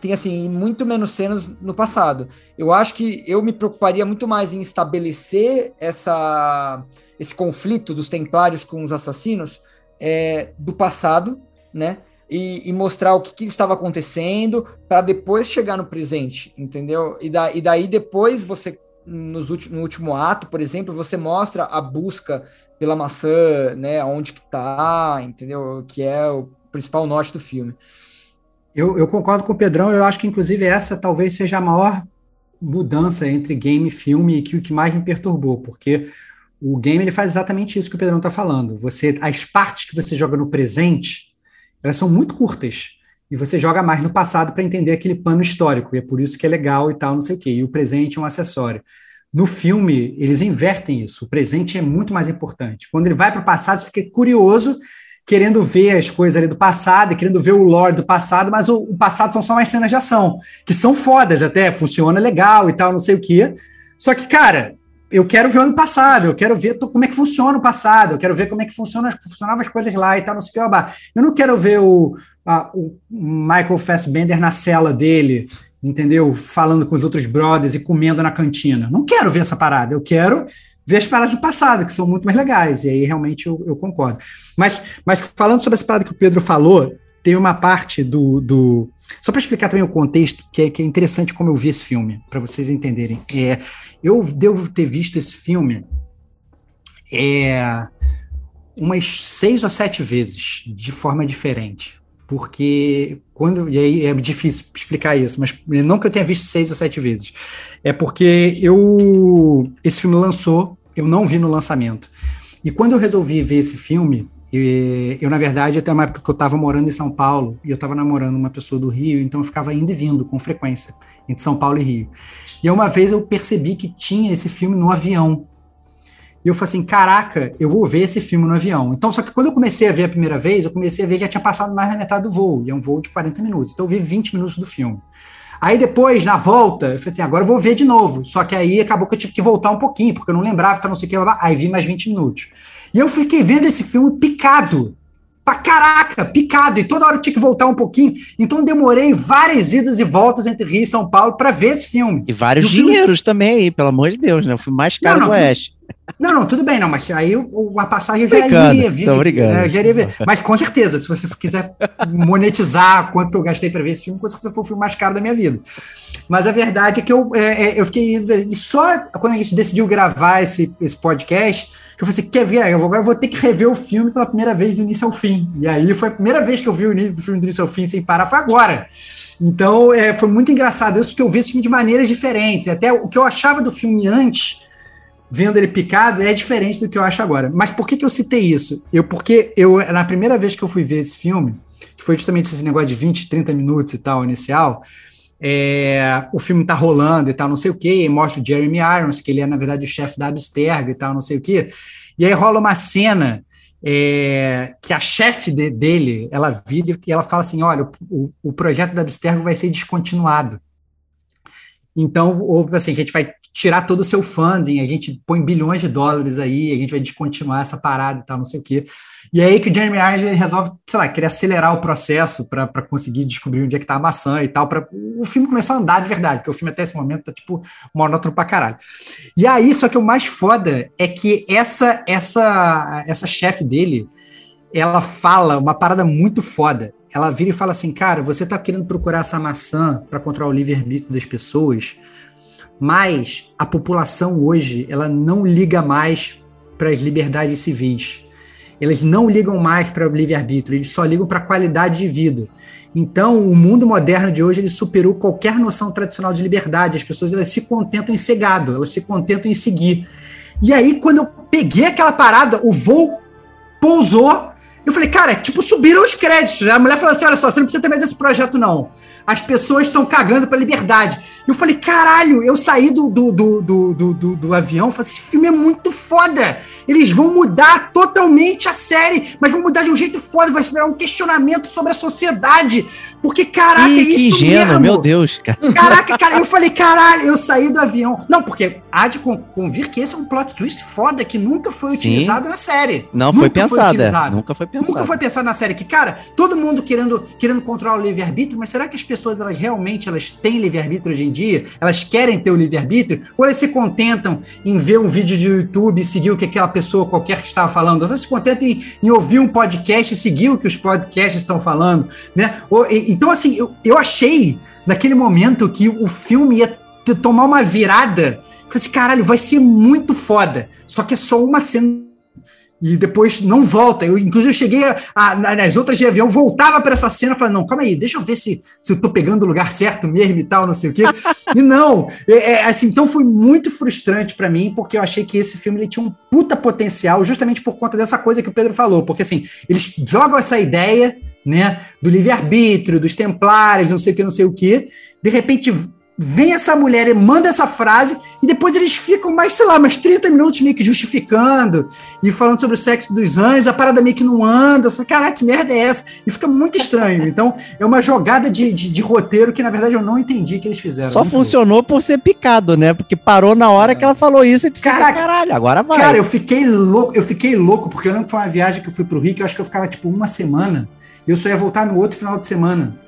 tem assim muito menos cenas no passado. Eu acho que eu me preocuparia muito mais em estabelecer essa, esse conflito dos Templários com os assassinos é, do passado, né? E, e, mostrar o que, que estava acontecendo para depois chegar no presente, entendeu? E, da, e daí depois você nos no último ato, por exemplo, você mostra a busca pela maçã, né? Onde que tá, entendeu? Que é o principal norte do filme. Eu, eu, concordo com o Pedrão, eu acho que inclusive essa talvez seja a maior mudança entre game e filme e que o que mais me perturbou, porque o game ele faz exatamente isso que o Pedrão está falando. Você, as partes que você joga no presente, elas são muito curtas e você joga mais no passado para entender aquele pano histórico e é por isso que é legal e tal, não sei o quê. E o presente é um acessório. No filme, eles invertem isso. O presente é muito mais importante. Quando ele vai para o passado, você fica curioso querendo ver as coisas ali do passado, querendo ver o lore do passado, mas o, o, passado são só mais cenas de ação, que são fodas até, funciona legal e tal, não sei o quê. Só que, cara, eu quero ver o ano passado, eu quero ver como é que funciona o passado, eu quero ver como é que funciona, funcionavam as coisas lá e tal, não sei o que. Eu não quero ver o, a, o Michael Fassbender na cela dele, entendeu? Falando com os outros brothers e comendo na cantina. Não quero ver essa parada, eu quero ver as paradas do passado, que são muito mais legais, e aí realmente eu, eu concordo. Mas, mas falando sobre essa parada que o Pedro falou, tem uma parte do. do só para explicar também o contexto, que é, que é interessante como eu vi esse filme, para vocês entenderem. É, eu devo ter visto esse filme é, umas seis ou sete vezes, de forma diferente. Porque quando. E aí é difícil explicar isso, mas não que eu tenha visto seis ou sete vezes. É porque eu. Esse filme lançou eu não vi no lançamento. E quando eu resolvi ver esse filme, eu, na verdade, até uma época que eu estava morando em São Paulo, e eu estava namorando uma pessoa do Rio, então eu ficava indo e vindo com frequência entre São Paulo e Rio. E uma vez eu percebi que tinha esse filme no avião. E eu falei assim: caraca, eu vou ver esse filme no avião. Então, só que quando eu comecei a ver a primeira vez, eu comecei a ver já tinha passado mais da metade do voo, e é um voo de 40 minutos. Então, eu vi 20 minutos do filme. Aí depois, na volta, eu falei assim, agora eu vou ver de novo. Só que aí acabou que eu tive que voltar um pouquinho, porque eu não lembrava, tá não sei o que, aí vi mais 20 minutos. E eu fiquei vendo esse filme picado. Pra caraca, picado. E toda hora eu tinha que voltar um pouquinho. Então eu demorei várias idas e voltas entre Rio e São Paulo para ver esse filme. E vários e dinheiros filme... também aí, pelo amor de Deus, né? O filme mais caro não, não, do Oeste. Não, não, tudo bem, não, mas aí a passagem já Brincando, iria vir. É, já iria ver. Mas com certeza, se você quiser monetizar quanto eu gastei para ver esse filme, com certeza foi o filme mais caro da minha vida. Mas a verdade é que eu, é, é eu fiquei indo. E só quando a gente decidiu gravar esse, esse podcast, que eu falei assim: quer ver? Eu vou, eu vou ter que rever o filme pela primeira vez do início ao fim. E aí foi a primeira vez que eu vi o, filme do início ao fim sem parar, foi agora. Então é, foi muito engraçado isso, porque eu vi esse filme de maneiras diferentes. Até o que eu achava do filme antes vendo ele picado é diferente do que eu acho agora. Mas por que, que eu citei isso? Eu porque eu na primeira vez que eu fui ver esse filme, que foi justamente esse negócio de 20, 30 minutos e tal inicial, é, o filme tá rolando e tal, não sei o quê, e mostra o Jeremy Irons, que ele é, na verdade, o chefe da Abstergo e tal, não sei o quê. E aí rola uma cena é, que a chefe de, dele, ela vira e ela fala assim, olha, o, o projeto da Abstergo vai ser descontinuado. Então, ou assim, a gente vai tirar todo o seu funding, a gente põe bilhões de dólares aí, a gente vai descontinuar essa parada e tal, não sei o quê. E é aí que o Jeremy Irons resolve, sei lá, querer acelerar o processo para conseguir descobrir onde é que tá a maçã e tal, para o filme começar a andar de verdade, porque o filme até esse momento tá, tipo, monótono pra caralho. E aí, só que o mais foda é que essa, essa, essa chefe dele, ela fala uma parada muito foda. Ela vira e fala assim, cara, você tá querendo procurar essa maçã para controlar o livre-arbítrio das pessoas, mas a população hoje ela não liga mais para as liberdades civis. Eles não ligam mais para o livre-arbítrio, eles só ligam para a qualidade de vida. Então, o mundo moderno de hoje ele superou qualquer noção tradicional de liberdade. As pessoas elas se contentam em ser gado, elas se contentam em seguir. E aí, quando eu peguei aquela parada, o voo pousou. Eu falei, cara, tipo, subiram os créditos. A mulher falou assim: olha só, você não precisa ter mais esse projeto, não as pessoas estão cagando pra liberdade. Eu falei, caralho, eu saí do, do, do, do, do, do, do avião, falei, esse filme é muito foda. Eles vão mudar totalmente a série, mas vão mudar de um jeito foda, vai virar um questionamento sobre a sociedade. Porque, caraca, Ih, é isso ingênuo, mesmo. meu Deus, cara. Caraca, cara, eu falei, caralho, eu saí do avião. Não, porque há de convir que esse é um plot twist foda que nunca foi Sim. utilizado na série. Não nunca foi pensado. Foi nunca foi pensado. Nunca foi pensado na série. Que, cara, todo mundo querendo, querendo controlar o livre-arbítrio, mas será que as pessoas pessoas elas realmente elas têm livre-arbítrio hoje em dia? Elas querem ter o livre-arbítrio? Ou elas se contentam em ver um vídeo de YouTube e seguir o que aquela pessoa qualquer que estava falando? Elas se contentam em, em ouvir um podcast e seguir o que os podcasts estão falando, né? Ou, e, então, assim, eu, eu achei naquele momento que o filme ia tomar uma virada. Falei assim, caralho, vai ser muito foda. Só que é só uma cena e depois não volta. Eu, inclusive, eu cheguei a, a, nas outras de avião, voltava para essa cena, falei, não, calma aí, deixa eu ver se, se eu tô pegando o lugar certo mesmo e tal, não sei o quê. e não, é, é, assim, então foi muito frustrante para mim, porque eu achei que esse filme ele tinha um puta potencial, justamente por conta dessa coisa que o Pedro falou, porque assim, eles jogam essa ideia, né, do livre-arbítrio, dos templários, não sei o que, não sei o que, de repente vem essa mulher e manda essa frase, e depois eles ficam mais, sei lá, mais 30 minutos meio que justificando e falando sobre o sexo dos anjos, a parada meio que não anda. Eu falei, caraca, que merda é essa? E fica muito estranho. Então, é uma jogada de, de, de roteiro que, na verdade, eu não entendi que eles fizeram. Só funcionou por ser picado, né? Porque parou na hora é. que ela falou isso e tu caraca, fica, caralho, agora vai. Cara, eu fiquei louco, eu fiquei louco, porque eu lembro que foi uma viagem que eu fui pro Rio, que eu acho que eu ficava, tipo, uma semana, e eu só ia voltar no outro final de semana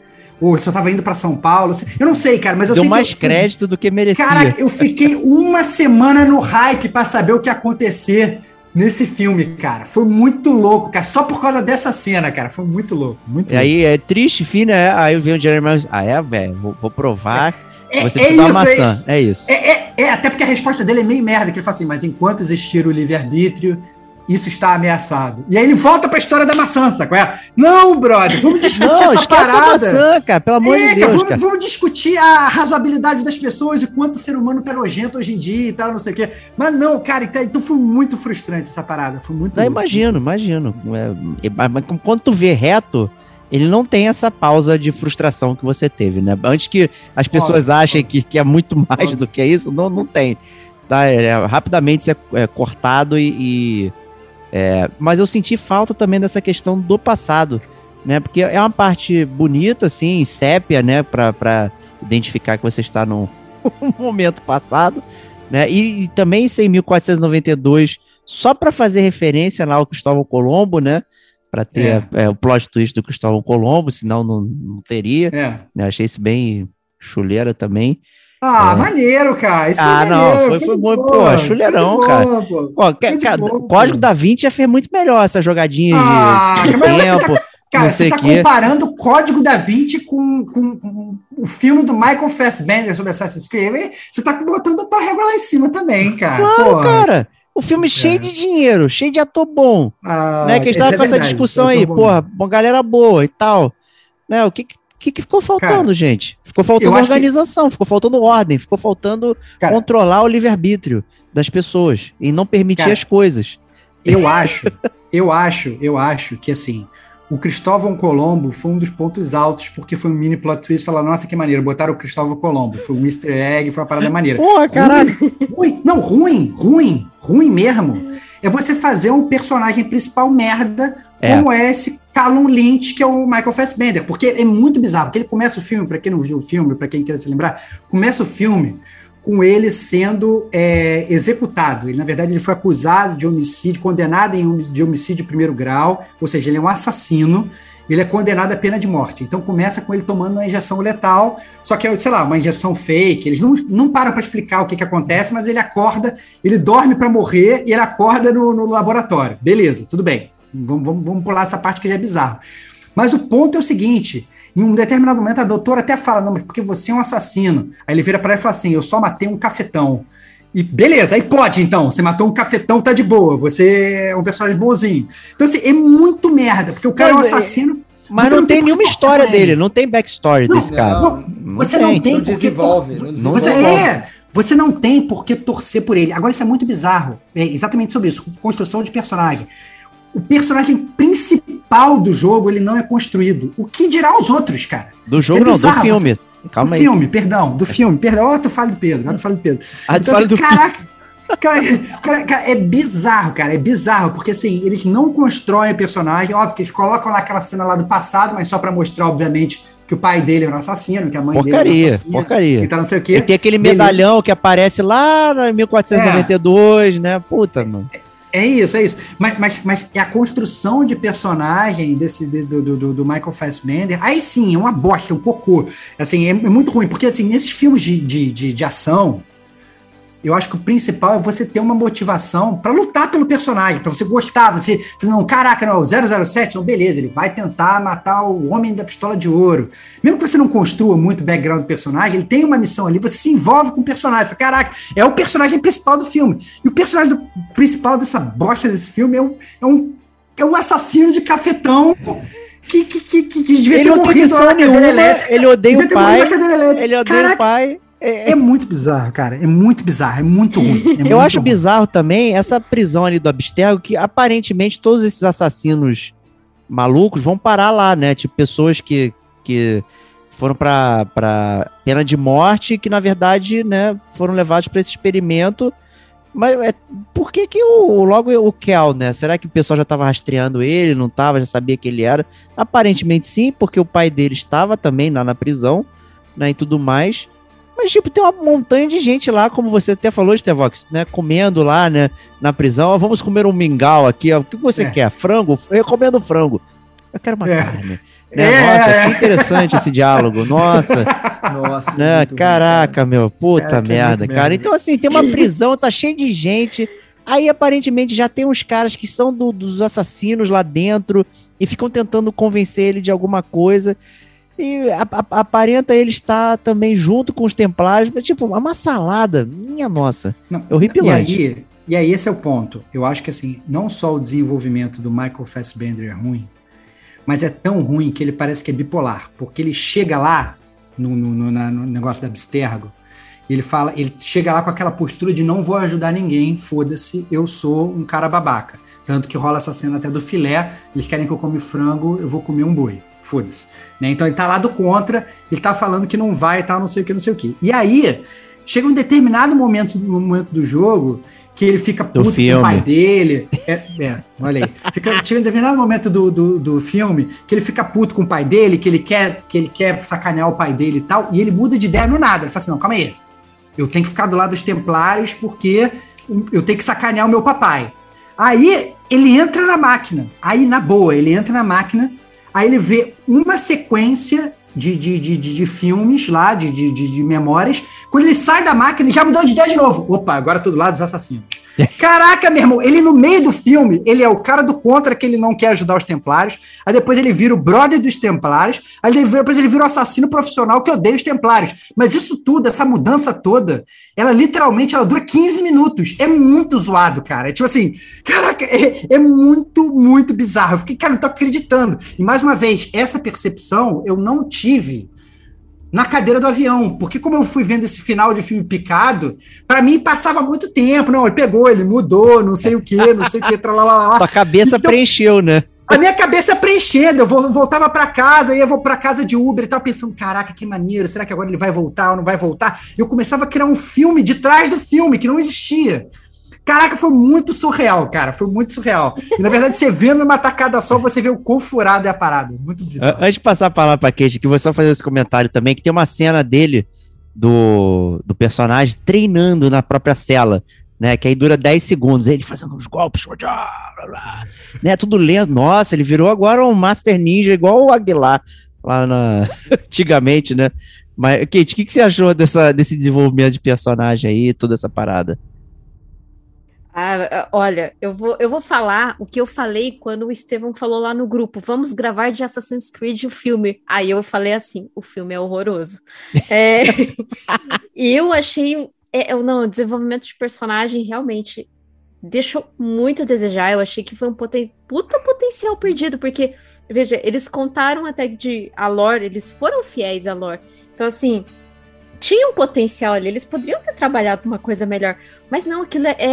ou só tava indo para São Paulo. Eu não sei, cara, mas eu Deu sei mais crédito do que merecia. Cara, eu fiquei uma semana no hype para saber o que ia acontecer nesse filme, cara. Foi muito louco, cara. Só por causa dessa cena, cara. Foi muito louco. Muito e louco. aí é triste, fim, né? Aí vem o Jeremy Ah, é, velho? Vou, vou, provar. É, você é, é isso, maçã. É, é isso. É, é, até porque a resposta dele é meio merda, que ele fala assim, mas enquanto existir o livre-arbítrio, isso está ameaçado. E aí ele volta para a história da maçã, sabe? É? Não, brother, vamos discutir não, essa parada. maçã, cara, pelo amor é, de Deus. Cara, vamos, vamos, discutir a razoabilidade das pessoas e quanto o ser humano tá nojento hoje em dia e tal, não sei o quê. Mas não, cara, então, então foi muito frustrante essa parada. Foi muito. Não, imagino, imagino. É, mas quando tu vê reto, ele não tem essa pausa de frustração que você teve, né? Antes que as pessoas óbvio, achem óbvio. Que, que é muito mais óbvio. do que isso, não, não tem. Tá, é, rapidamente é, é cortado e, e é, mas eu senti falta também dessa questão do passado, né? Porque é uma parte bonita, assim, sépia, né? Para identificar que você está num momento passado, né? E, e também em 1492, só para fazer referência lá ao Cristóvão Colombo, né? Para ter é. É, o plot twist do Cristóvão Colombo, senão não, não teria. É. Né? Achei isso bem chuleira também. Ah, é. maneiro, cara. Isso ah, é não, foi, foi, foi muito, pô, chuleirão, cara. Pô, pô, que, cara bom, Código da Vinci já fez muito melhor essa jogadinha ah, de, de tempo. Tá, cara, você tá comparando o Código da Vinci com, com, com, o filme do Michael Fassbender sobre Assassin's Creed. Você tá botando a tua régua lá em cima também, cara. Claro, cara. O filme é. cheio de dinheiro, cheio de ator bom. Ah, né? Que a gente tava é com essa discussão aí, porra, uma galera boa e tal. Né? O que, que que, que ficou faltando, Cara, gente? Ficou faltando organização, que... ficou faltando ordem, ficou faltando Cara, controlar o livre-arbítrio das pessoas e não permitir Cara, as coisas. Eu acho, eu acho, eu acho que assim, o Cristóvão Colombo foi um dos pontos altos, porque foi um mini plot twist, falar, nossa, que maneiro, botaram o Cristóvão Colombo, foi um easter egg, foi uma parada maneira. Porra, caralho! Ruim, ruim, não, ruim, ruim, ruim mesmo, é você fazer um personagem principal merda, é. como é esse Callum Lynch, que é o Michael Fassbender, porque é muito bizarro, porque ele começa o filme, para quem não viu o filme, para quem quer se lembrar, começa o filme com ele sendo é, executado. Ele, na verdade, ele foi acusado de homicídio, condenado em, de homicídio de primeiro grau, ou seja, ele é um assassino, ele é condenado à pena de morte. Então começa com ele tomando uma injeção letal, só que é, sei lá, uma injeção fake. Eles não, não param para explicar o que, que acontece, mas ele acorda, ele dorme para morrer e ele acorda no, no laboratório. Beleza, tudo bem. Vamos, vamos, vamos pular essa parte que já é bizarro. Mas o ponto é o seguinte: em um determinado momento a doutora até fala, não, mas porque você é um assassino. Aí ele vira para ela e fala assim: eu só matei um cafetão. E beleza, aí pode então. Você matou um cafetão, tá de boa. Você é um personagem bonzinho. Então, assim, é muito merda, porque o cara mas, é um assassino. Mas não, não, tem, tem nenhuma história dele, não tem backstory não, desse cara. Não, não você tem. não tem não porque. Desenvolve, não desenvolve. Você, é, você não tem por que torcer por ele. Agora, isso é muito bizarro. É exatamente sobre isso. Construção de personagem o personagem principal do jogo ele não é construído. O que dirá os outros, cara? Do jogo é não, do filme. Você... Calma do aí. filme, perdão, do filme, perdão. Oh, tu fala do Pedro, agora tu fala do Pedro. Ah, então, assim, do caraca, Cara, cara, cara, é bizarro, cara. É bizarro, porque assim, eles não constroem o personagem. Óbvio que eles colocam lá aquela cena lá do passado, mas só para mostrar, obviamente, que o pai dele era um assassino, que a mãe porcaria, dele era um assassino. Porcaria, Então não sei o quê. E tem aquele medalhão Beleza. que aparece lá em 1492, é. né? Puta, mano. É isso, é isso. Mas, mas, mas a construção de personagem desse do, do, do Michael Fassbender, aí sim, é uma bosta, é um cocô. Assim, é, é muito ruim, porque assim, nesses filmes de, de, de, de ação, eu acho que o principal é você ter uma motivação para lutar pelo personagem, para você gostar, você, não, caraca, não, o 007, não, beleza, ele vai tentar matar o homem da pistola de ouro. Mesmo que você não construa muito o background do personagem, ele tem uma missão ali, você se envolve com o personagem, fala, caraca, é o personagem principal do filme. E o personagem do, principal dessa bosta desse filme é um, é um, é um assassino de cafetão que, que, que, que devia ele ter morrido na cadeira elétrica. Ele odeia o pai. Ele odeia Caraca, o pai. É, é, muito bizarro, cara. É muito bizarro, é muito ruim. É muito eu acho ruim. bizarro também essa prisão ali do Abstergo, que aparentemente todos esses assassinos malucos vão parar lá, né? Tipo, pessoas que, que foram para pena de morte, que na verdade, né, foram levados para esse experimento. Mas é, por que que o, logo o Kel, né? Será que o pessoal já estava rastreando ele, não estava, já sabia que ele era? Aparentemente sim, porque o pai dele estava também lá na prisão, né, e tudo mais. Mas, tipo, tem uma montanha de gente lá, como você até falou, Stevox, né? Comendo lá, né? Na prisão. vamos comer um mingau aqui. Ó. O que você é. quer? Frango? Eu recomendo frango. Eu quero uma é. carne. Né? É. Nossa, que interessante esse diálogo. Nossa. Nossa. Né? Caraca, ruim, meu. Puta cara, merda, cara. Então, assim, tem uma prisão, tá cheio de gente. Aí, aparentemente, já tem uns caras que são do, dos assassinos lá dentro e ficam tentando convencer ele de alguma coisa. E a, a, aparenta ele estar também junto com os templários, mas, tipo, uma salada, minha nossa. Não, é horripilante. E aí, e aí, esse é o ponto. Eu acho que, assim, não só o desenvolvimento do Michael Fassbender é ruim, mas é tão ruim que ele parece que é bipolar, porque ele chega lá no, no, no, no negócio da Abstergo, ele fala, ele chega lá com aquela postura de não vou ajudar ninguém, foda-se, eu sou um cara babaca. Tanto que rola essa cena até do filé, eles querem que eu come frango, eu vou comer um boi foda-se. Né? Então ele tá lá do contra, ele tá falando que não vai e tal, não sei o que, não sei o que. E aí, chega um determinado momento, no momento do jogo que ele fica puto com o pai dele. É, é olha aí. Fica, chega um determinado momento do, do, do, filme que ele fica puto com o pai dele, que ele quer que ele quer sacanear o pai dele e tal, e ele muda de ideia no nada. Ele fala assim: não, calma aí. Eu tenho que ficar do lado dos templários porque eu tenho que sacanear o meu papai. Aí ele entra na máquina. Aí, na boa, ele entra na máquina Aí ele vê uma sequência de, de, de, de, filmes lá, de, de, de, memórias. Quando ele sai da máquina, ele já mudou de ideia de novo. Opa, agora todo lado dos assassinos. Caraca, meu irmão, ele no meio do filme, ele é o cara do contra que ele não quer ajudar os templários. Aí depois ele vira o brother dos templários. Aí depois ele vira o assassino profissional que odeia os templários. Mas isso tudo, essa mudança toda, ela literalmente ela dura 15 minutos. É muito zoado, cara. É tipo assim, caraca, é, é muito, muito bizarro. Eu fiquei, cara, não tô acreditando. E mais uma vez, essa percepção eu não tive na cadeira do avião, porque como eu fui vendo esse final de filme picado, para mim passava muito tempo, não, ele pegou, ele mudou, não sei o que, não sei o que, tralalá. Sua cabeça então, preencheu, né? A minha cabeça preenchendo, eu voltava para casa, ia vou para casa de Uber e tava pensando, caraca, que maneiro, será que agora ele vai voltar ou não vai voltar? Eu começava a criar um filme de trás do filme que não existia. Caraca, foi muito surreal, cara. Foi muito surreal. E na verdade, você vendo uma tacada só, você vê o quão furado é a parada. Muito bizarro. Antes de passar a palavra pra Kate, que vou só fazer esse comentário também, que tem uma cena dele, do, do personagem, treinando na própria cela. Né, que aí dura 10 segundos, ele fazendo uns golpes, blá, blá, né, tudo lento. Nossa, ele virou agora um Master Ninja igual o Aguilar lá na... antigamente, né? Mas, Kate, o que, que você achou dessa, desse desenvolvimento de personagem aí, toda essa parada? Ah, olha, eu vou, eu vou falar o que eu falei quando o Estevão falou lá no grupo. Vamos gravar de Assassin's Creed o filme. Aí eu falei assim: o filme é horroroso. é, eu achei. É, não, o desenvolvimento de personagem realmente deixou muito a desejar. Eu achei que foi um poten puta potencial perdido, porque, veja, eles contaram até de a lore, eles foram fiéis à lore. Então, assim, tinha um potencial ali, eles poderiam ter trabalhado uma coisa melhor. Mas não, aquilo é, é,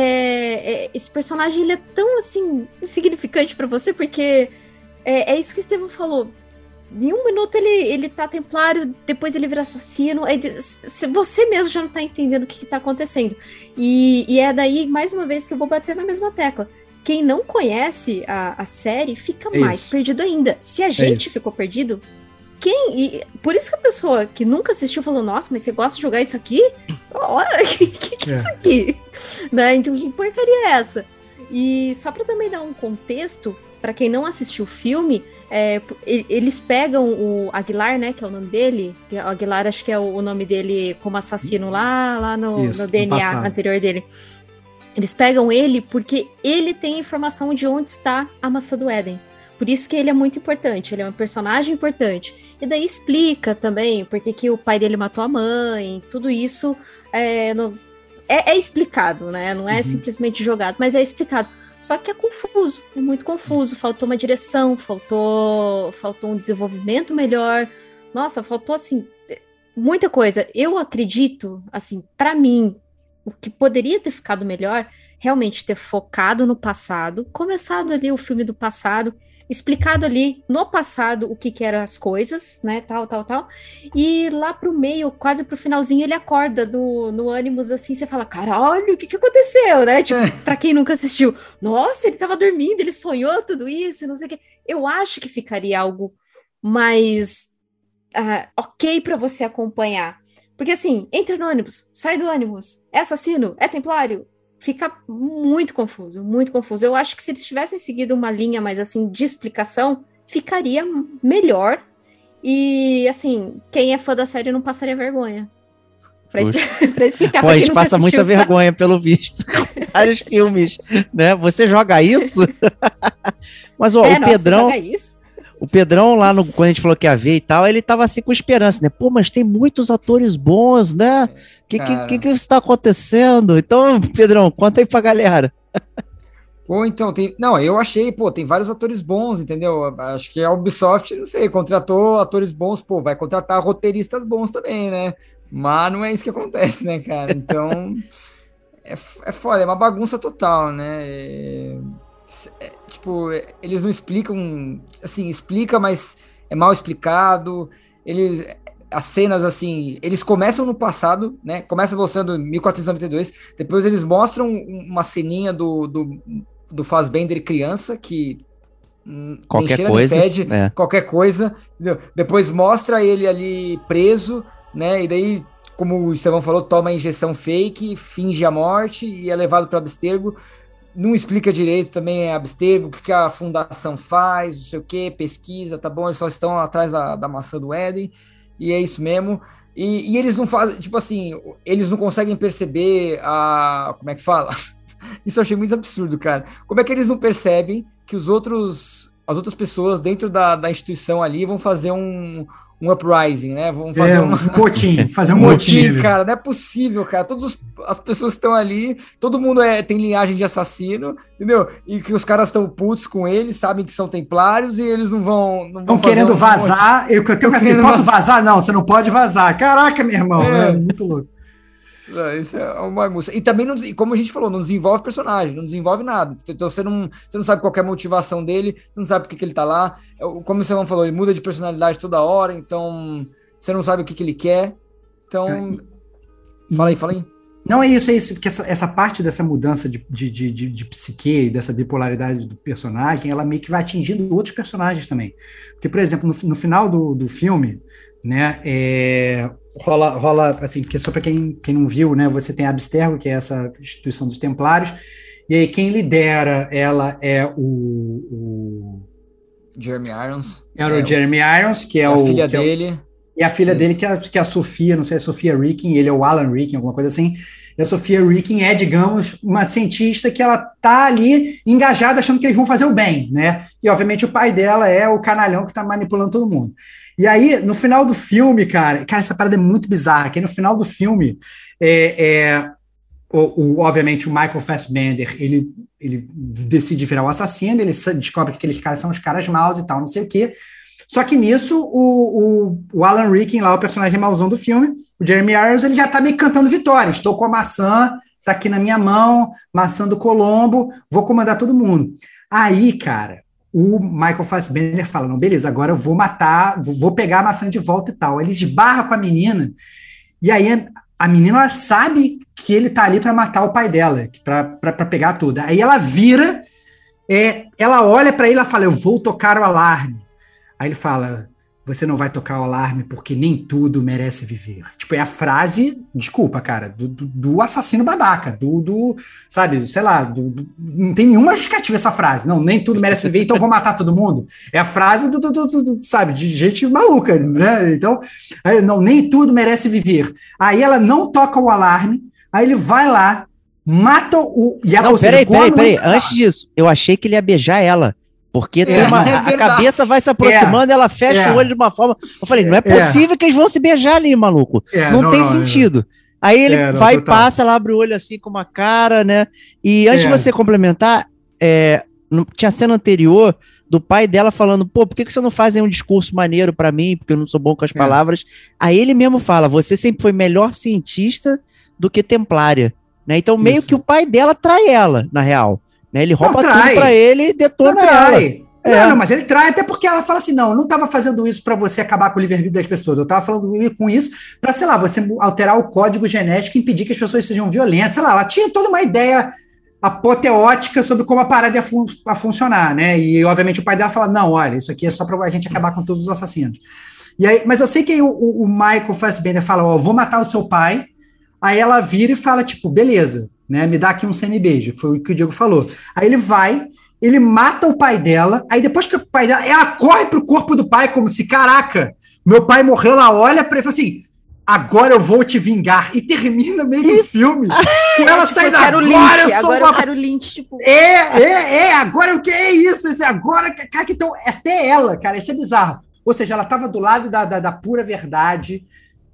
é esse personagem ele é tão assim insignificante para você porque é, é, isso que o Estevão falou. Em um minuto ele, ele tá templário, depois ele vira assassino. Aí, você mesmo já não tá entendendo o que, que tá acontecendo. E, e, é daí, mais uma vez, que eu vou bater na mesma tecla. Quem não conhece a, a série fica é mais perdido ainda. Se a é gente ficou perdido, quem. E por isso que a pessoa que nunca assistiu falou: Nossa, mas você gosta de jogar isso aqui? Olha, que, que, que é. isso aqui? Né? Então, que porcaria é essa? E só para também dar um contexto, para quem não assistiu o filme, é, eles pegam o Aguilar, né, que é o nome dele. O Aguilar, acho que é o nome dele como assassino lá, lá no, Isso, no DNA no anterior dele. Eles pegam ele porque ele tem informação de onde está a maçã do Éden. Por isso que ele é muito importante, ele é um personagem importante. E daí explica também por que o pai dele matou a mãe, tudo isso é, no, é, é explicado, né? Não é uhum. simplesmente jogado, mas é explicado. Só que é confuso, é muito confuso. Faltou uma direção, faltou, faltou um desenvolvimento melhor. Nossa, faltou assim muita coisa. Eu acredito, assim, para mim, o que poderia ter ficado melhor, realmente ter focado no passado, começado ali o filme do passado explicado ali no passado o que que eram as coisas, né, tal, tal, tal, e lá pro meio, quase pro finalzinho, ele acorda do, no ânimos assim, você fala, caralho, o que que aconteceu, né, tipo, pra quem nunca assistiu, nossa, ele tava dormindo, ele sonhou tudo isso, não sei o que, eu acho que ficaria algo mais uh, ok para você acompanhar, porque assim, entra no ônibus, sai do ônibus, é assassino, é templário, fica muito confuso, muito confuso. Eu acho que se eles tivessem seguido uma linha mais assim de explicação, ficaria melhor. E assim, quem é fã da série não passaria vergonha. Pra, pra explicar. Pô, a gente passa muita vergonha, pelo visto. Vários filmes, né? Você joga isso? Mas, ó, é, o nossa, Pedrão. Joga isso? O Pedrão lá, no, quando a gente falou que ia ver e tal, ele tava assim com esperança, né? Pô, mas tem muitos atores bons, né? O que, que, que, que está acontecendo? Então, Pedrão, conta aí pra galera. Pô, então, tem. Não, eu achei, pô, tem vários atores bons, entendeu? Acho que a Ubisoft, não sei, contratou atores bons, pô, vai contratar roteiristas bons também, né? Mas não é isso que acontece, né, cara? Então. é, é foda, é uma bagunça total, né? É é, tipo, eles não explicam, assim, explica, mas é mal explicado. Eles, as cenas, assim, eles começam no passado, né? Começa mostrando em 1492, depois eles mostram uma ceninha do, do, do Fassbender criança, que qualquer coisa, fede, é. qualquer coisa, entendeu? Depois mostra ele ali preso, né? E daí, como o Estevão falou, toma a injeção fake, finge a morte e é levado para abstergo não explica direito também é abstergo, o que, que, a fundação faz, não sei o que, pesquisa, tá bom? Eles só estão atrás da, da maçã do Éden, e é isso mesmo. E, e, eles não fazem, tipo assim, eles não conseguem perceber a. Como é que fala? Isso eu achei muito absurdo, cara. Como é que eles não percebem que os outros. As outras pessoas dentro da, da instituição ali vão fazer um, um uprising, né? Vamos fazer é, um motim, fazer um motim, motim cara. Não é possível, cara. Todas as pessoas estão ali, todo mundo é, tem linhagem de assassino, entendeu? E que os caras estão putos com eles, sabem que são templários e eles não vão. Não estão querendo um vazar. Eu, eu tenho que assim, posso vazar? Não, você não pode vazar. Caraca, meu irmão, é, é muito louco. Isso é uma bagunça. E também, não, como a gente falou, não desenvolve personagem, não desenvolve nada. Então você não, você não sabe qual é a motivação dele, não sabe por que, que ele tá lá. É como você falou, ele muda de personalidade toda hora, então você não sabe o que, que ele quer. Então. E, fala aí, fala aí. Não é isso, é isso, porque essa, essa parte dessa mudança de, de, de, de, de psique, dessa bipolaridade do personagem, ela meio que vai atingindo outros personagens também. Porque, por exemplo, no, no final do, do filme, né, é, rola, rola assim, porque só para quem, quem não viu, né, você tem a Abstergo, que é essa instituição dos templários, e aí quem lidera ela é o, o Jeremy Irons. Era é o Jeremy Irons, que é, é o. A filha é dele. e a filha Isso. dele, que é, que é a Sofia, não sei, a Sofia Ricking, ele é o Alan Ricking, alguma coisa assim. E a Sofia Ricking é, digamos, uma cientista que ela tá ali engajada achando que eles vão fazer o bem, né? E, obviamente, o pai dela é o canalhão que tá manipulando todo mundo. E aí, no final do filme, cara, cara, essa parada é muito bizarra, que no final do filme, é, é o, o, obviamente, o Michael Fassbender, ele, ele decide virar o assassino, ele descobre que aqueles caras são os caras maus e tal, não sei o quê. Só que nisso, o, o, o Alan Rickman, lá, o personagem mauzão do filme, o Jeremy Irons, ele já tá meio cantando vitória. Estou com a maçã, tá aqui na minha mão, maçã do Colombo, vou comandar todo mundo. Aí, cara, o Michael Fassbender fala: não, beleza, agora eu vou matar, vou pegar a maçã de volta e tal. Ele esbarra com a menina, e aí a menina sabe que ele tá ali para matar o pai dela, para pegar tudo. Aí ela vira, é, ela olha para ele e fala: eu vou tocar o alarme. Aí ele fala: você não vai tocar o alarme porque nem tudo merece viver. Tipo, é a frase, desculpa, cara, do, do, do assassino babaca, do, do sabe, sei lá, do, não tem nenhuma justificativa essa frase. Não, nem tudo merece viver, então eu vou matar todo mundo. É a frase do, do, sabe, de gente maluca, né? Então, aí, não, nem tudo merece viver. Aí ela não toca o alarme, aí ele vai lá, mata o. E a, não, peraí, peraí, peraí. Antes disso, eu achei que ele ia beijar ela. Porque é, uma, é a cabeça vai se aproximando, é, ela fecha é, o olho de uma forma. Eu falei, não é, é. possível que eles vão se beijar ali, maluco. É, não, não, tem não, sentido. Aí ele vai e passa, ela abre o olho assim com uma cara, né? E antes de você complementar, tinha cena anterior do pai dela falando, pô, por que, que você não faz um discurso maneiro para mim, porque eu não sou bom com as palavras? Aí ele mesmo fala, você sempre foi melhor cientista do que templária. Né? Então, meio Isso. que o pai dela trai ela, na real. Né? Ele rouba tudo pra ele e detona ela. É. Não, não, mas ele trai até porque ela fala assim: não, eu não estava fazendo isso para você acabar com o livre-arbítrio das pessoas, eu estava falando com isso para, sei lá, você alterar o código genético e impedir que as pessoas sejam violentas, sei lá, ela tinha toda uma ideia apoteótica sobre como a parada ia fun a funcionar, né? E obviamente o pai dela fala: não, olha, isso aqui é só para a gente acabar com todos os assassinos. E aí, mas eu sei que o, o Michael Fassbender fala: ó, oh, vou matar o seu pai. Aí ela vira e fala, tipo, beleza, né? Me dá aqui um semi-beijo, que foi o que o Diego falou. Aí ele vai, ele mata o pai dela, aí depois que o pai dela, ela corre pro corpo do pai como se, caraca, meu pai morreu, ela olha para ele e fala assim, agora eu vou te vingar. E termina meio que o filme com ela tipo, saindo, agora Lynch, eu sou agora uma... eu quero Lynch, tipo... É, é, é, agora o que é isso? Agora, cara, então, até ela, cara, isso é bizarro. Ou seja, ela estava do lado da, da, da pura verdade,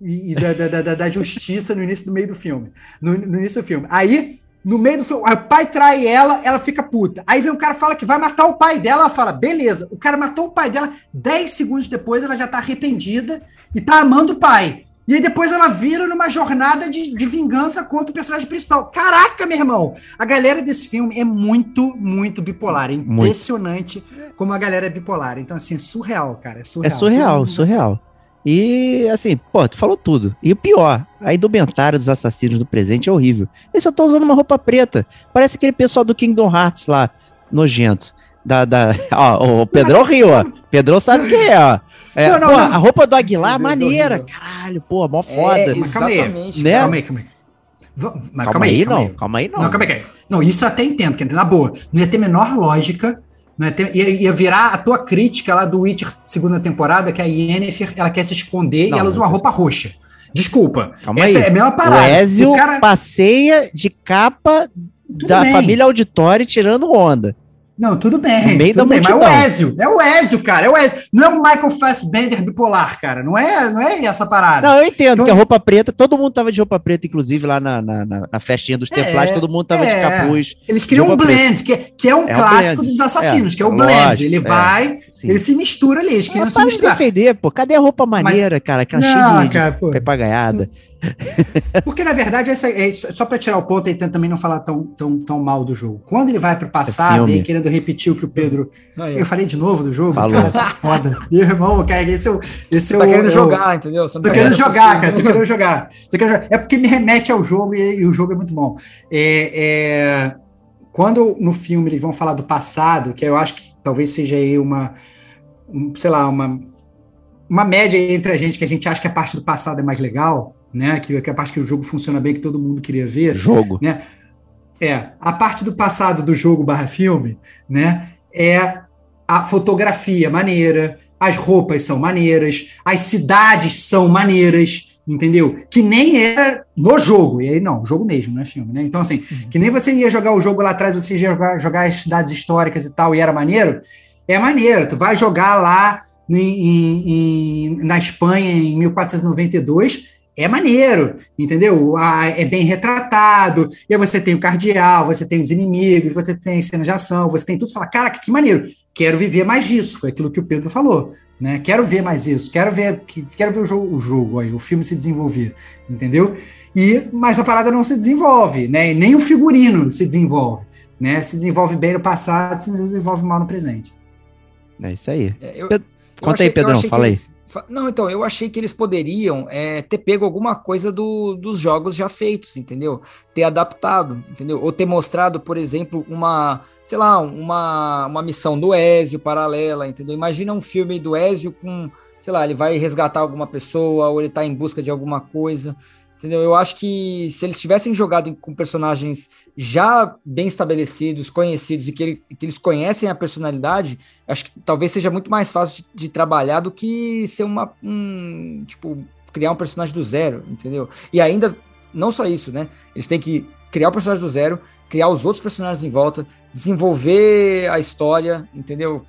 e, e da, da, da, da, justiça no início do meio do filme. No, no, início do filme. Aí, no meio do filme, o pai trai ela, ela fica puta. Aí vem um cara fala que vai matar o pai dela, ela fala, beleza. O cara matou o pai dela, 10 segundos depois ela já tá arrependida e tá amando o pai. E aí depois ela vira numa jornada de, de vingança contra o personagem principal. Caraca, meu irmão! A galera desse filme é muito, muito bipolar. É impressionante muito. como a galera é bipolar. Então, assim, surreal, cara. É surreal. É surreal, surreal. E assim, pô, tu falou tudo. E o pior, a indumentária dos assassinos do presente é horrível. Eles só estão usando uma roupa preta. Parece aquele pessoal do Kingdom Hearts lá, nojento. Da, da, ó, o Pedrão riu, ó. Pedrão sabe o que é, ó. É, não, não, pô, não. A roupa do Aguilar, maneira. Caralho, pô, mó é, foda. É, mas calma aí, né? calma aí, calma aí. Mas calma, aí, calma não. Aí. Calma aí, não. Não, calma aí. Não, isso eu até entendo, que na boa, não ia ter menor lógica né? Ia, ia, virar a tua crítica lá do Witcher segunda temporada, que a Yennefer ela quer se esconder não, e ela usa uma roupa roxa. Desculpa. Calma essa aí. é a mesma parada. O Ezio o cara... passeia de capa Tudo da bem. família Auditório tirando onda. Não, tudo bem. meio tudo bem, mas é o Ezio. É o Ezio, cara. É o Ezio. Não é o Michael Fassbender bipolar, cara. Não é, não é essa parada. Não, eu entendo então, que a roupa preta, todo mundo tava de roupa preta, inclusive lá na, na, na festinha dos Templários, é, todo mundo tava é. de capuz. Eles criam um blend, que, é, que é um é clássico um dos assassinos, é, que é o blend. Lógico, ele é, vai, ele se mistura ali. Eles queriam é, se misturar. defender, pô. Cadê a roupa maneira, mas, cara? Aquela não, cheia de, cara, de papagaiada. Porque, na verdade, essa, é, só para tirar o ponto e também não falar tão, tão, tão mal do jogo. Quando ele vai para o passado é e querendo repetir o que o Pedro. Ah, é. Eu falei de novo do jogo, Falou. cara, tá foda. Meu irmão, cara, esse é o. Esse é tá querendo jogar, entendeu? Você tô tá querendo jogar, cara, tô querendo jogar. Tô querendo jogar. É porque me remete ao jogo e, e o jogo é muito bom. É, é, quando no filme eles vão falar do passado, que eu acho que talvez seja aí uma. Um, sei lá, uma. Uma média entre a gente que a gente acha que a parte do passado é mais legal, né? Que, que é a parte que o jogo funciona bem, que todo mundo queria ver. Jogo. Né? É, a parte do passado do jogo barra filme, né? É a fotografia maneira, as roupas são maneiras, as cidades são maneiras, entendeu? Que nem era no jogo, e aí não, jogo mesmo, não é filme, né? Então, assim, uhum. que nem você ia jogar o jogo lá atrás, você ia jogar, jogar as cidades históricas e tal, e era maneiro, é maneiro, tu vai jogar lá em, em, em, na Espanha em 1492, é maneiro, entendeu? É bem retratado, e aí você tem o cardeal, você tem os inimigos, você tem cenas de ação, você tem tudo, você fala, caraca, que maneiro, quero viver mais disso, foi aquilo que o Pedro falou, né? Quero ver mais isso, quero ver, quero ver o jogo, o jogo aí, o filme se desenvolver, entendeu? E, mas a parada não se desenvolve, né? Nem o figurino se desenvolve, né? Se desenvolve bem no passado, se desenvolve mal no presente. É isso aí. É, eu, Conta eu achei, aí, Pedrão, fala aí. Eles não, então, eu achei que eles poderiam é, ter pego alguma coisa do, dos jogos já feitos, entendeu? Ter adaptado, entendeu? Ou ter mostrado, por exemplo, uma, sei lá, uma, uma missão do Ezio paralela, entendeu? Imagina um filme do Ezio com, sei lá, ele vai resgatar alguma pessoa ou ele tá em busca de alguma coisa. Entendeu? Eu acho que se eles tivessem jogado com personagens já bem estabelecidos, conhecidos e que, ele, que eles conhecem a personalidade, acho que talvez seja muito mais fácil de, de trabalhar do que ser uma. Um, tipo, criar um personagem do zero, entendeu? E ainda, não só isso, né? Eles têm que criar o personagem do zero, criar os outros personagens em volta, desenvolver a história, entendeu?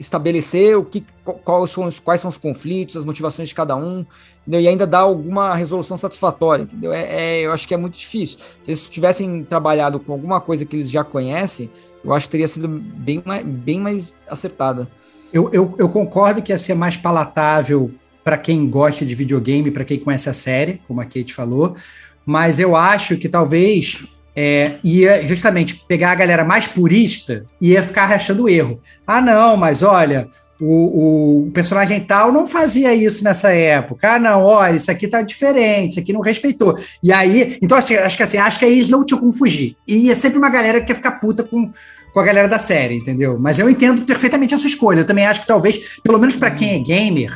Estabelecer o que, quais, são os, quais são os conflitos, as motivações de cada um, entendeu? E ainda dar alguma resolução satisfatória, entendeu? É, é, eu acho que é muito difícil. Se eles tivessem trabalhado com alguma coisa que eles já conhecem, eu acho que teria sido bem mais, bem mais acertada. Eu, eu, eu concordo que ia ser mais palatável para quem gosta de videogame, para quem conhece a série, como a Kate falou, mas eu acho que talvez é, ia justamente pegar a galera mais purista e ia ficar achando erro. Ah, não, mas olha, o, o, personagem tal não fazia isso nessa época. Ah, não, olha, isso aqui tá diferente, isso aqui não respeitou. E aí, então assim, acho que assim, acho que aí eles não tinham como fugir. E ia sempre uma galera que quer ficar puta com, com a galera da série, entendeu? Mas eu entendo perfeitamente a sua escolha. Eu também acho que talvez, pelo menos para quem é gamer,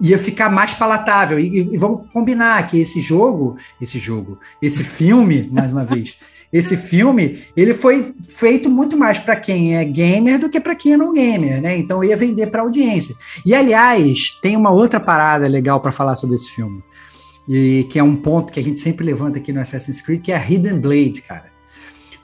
ia ficar mais palatável. E, e, vamos combinar que esse jogo, esse jogo, esse filme, mais uma vez, esse filme, ele foi feito muito mais para quem é gamer do que para quem é não gamer, né? Então ia vender para audiência. E aliás, tem uma outra parada legal para falar sobre esse filme. E que é um ponto que a gente sempre levanta aqui no Assassin's Creed, que é a Hidden Blade, cara.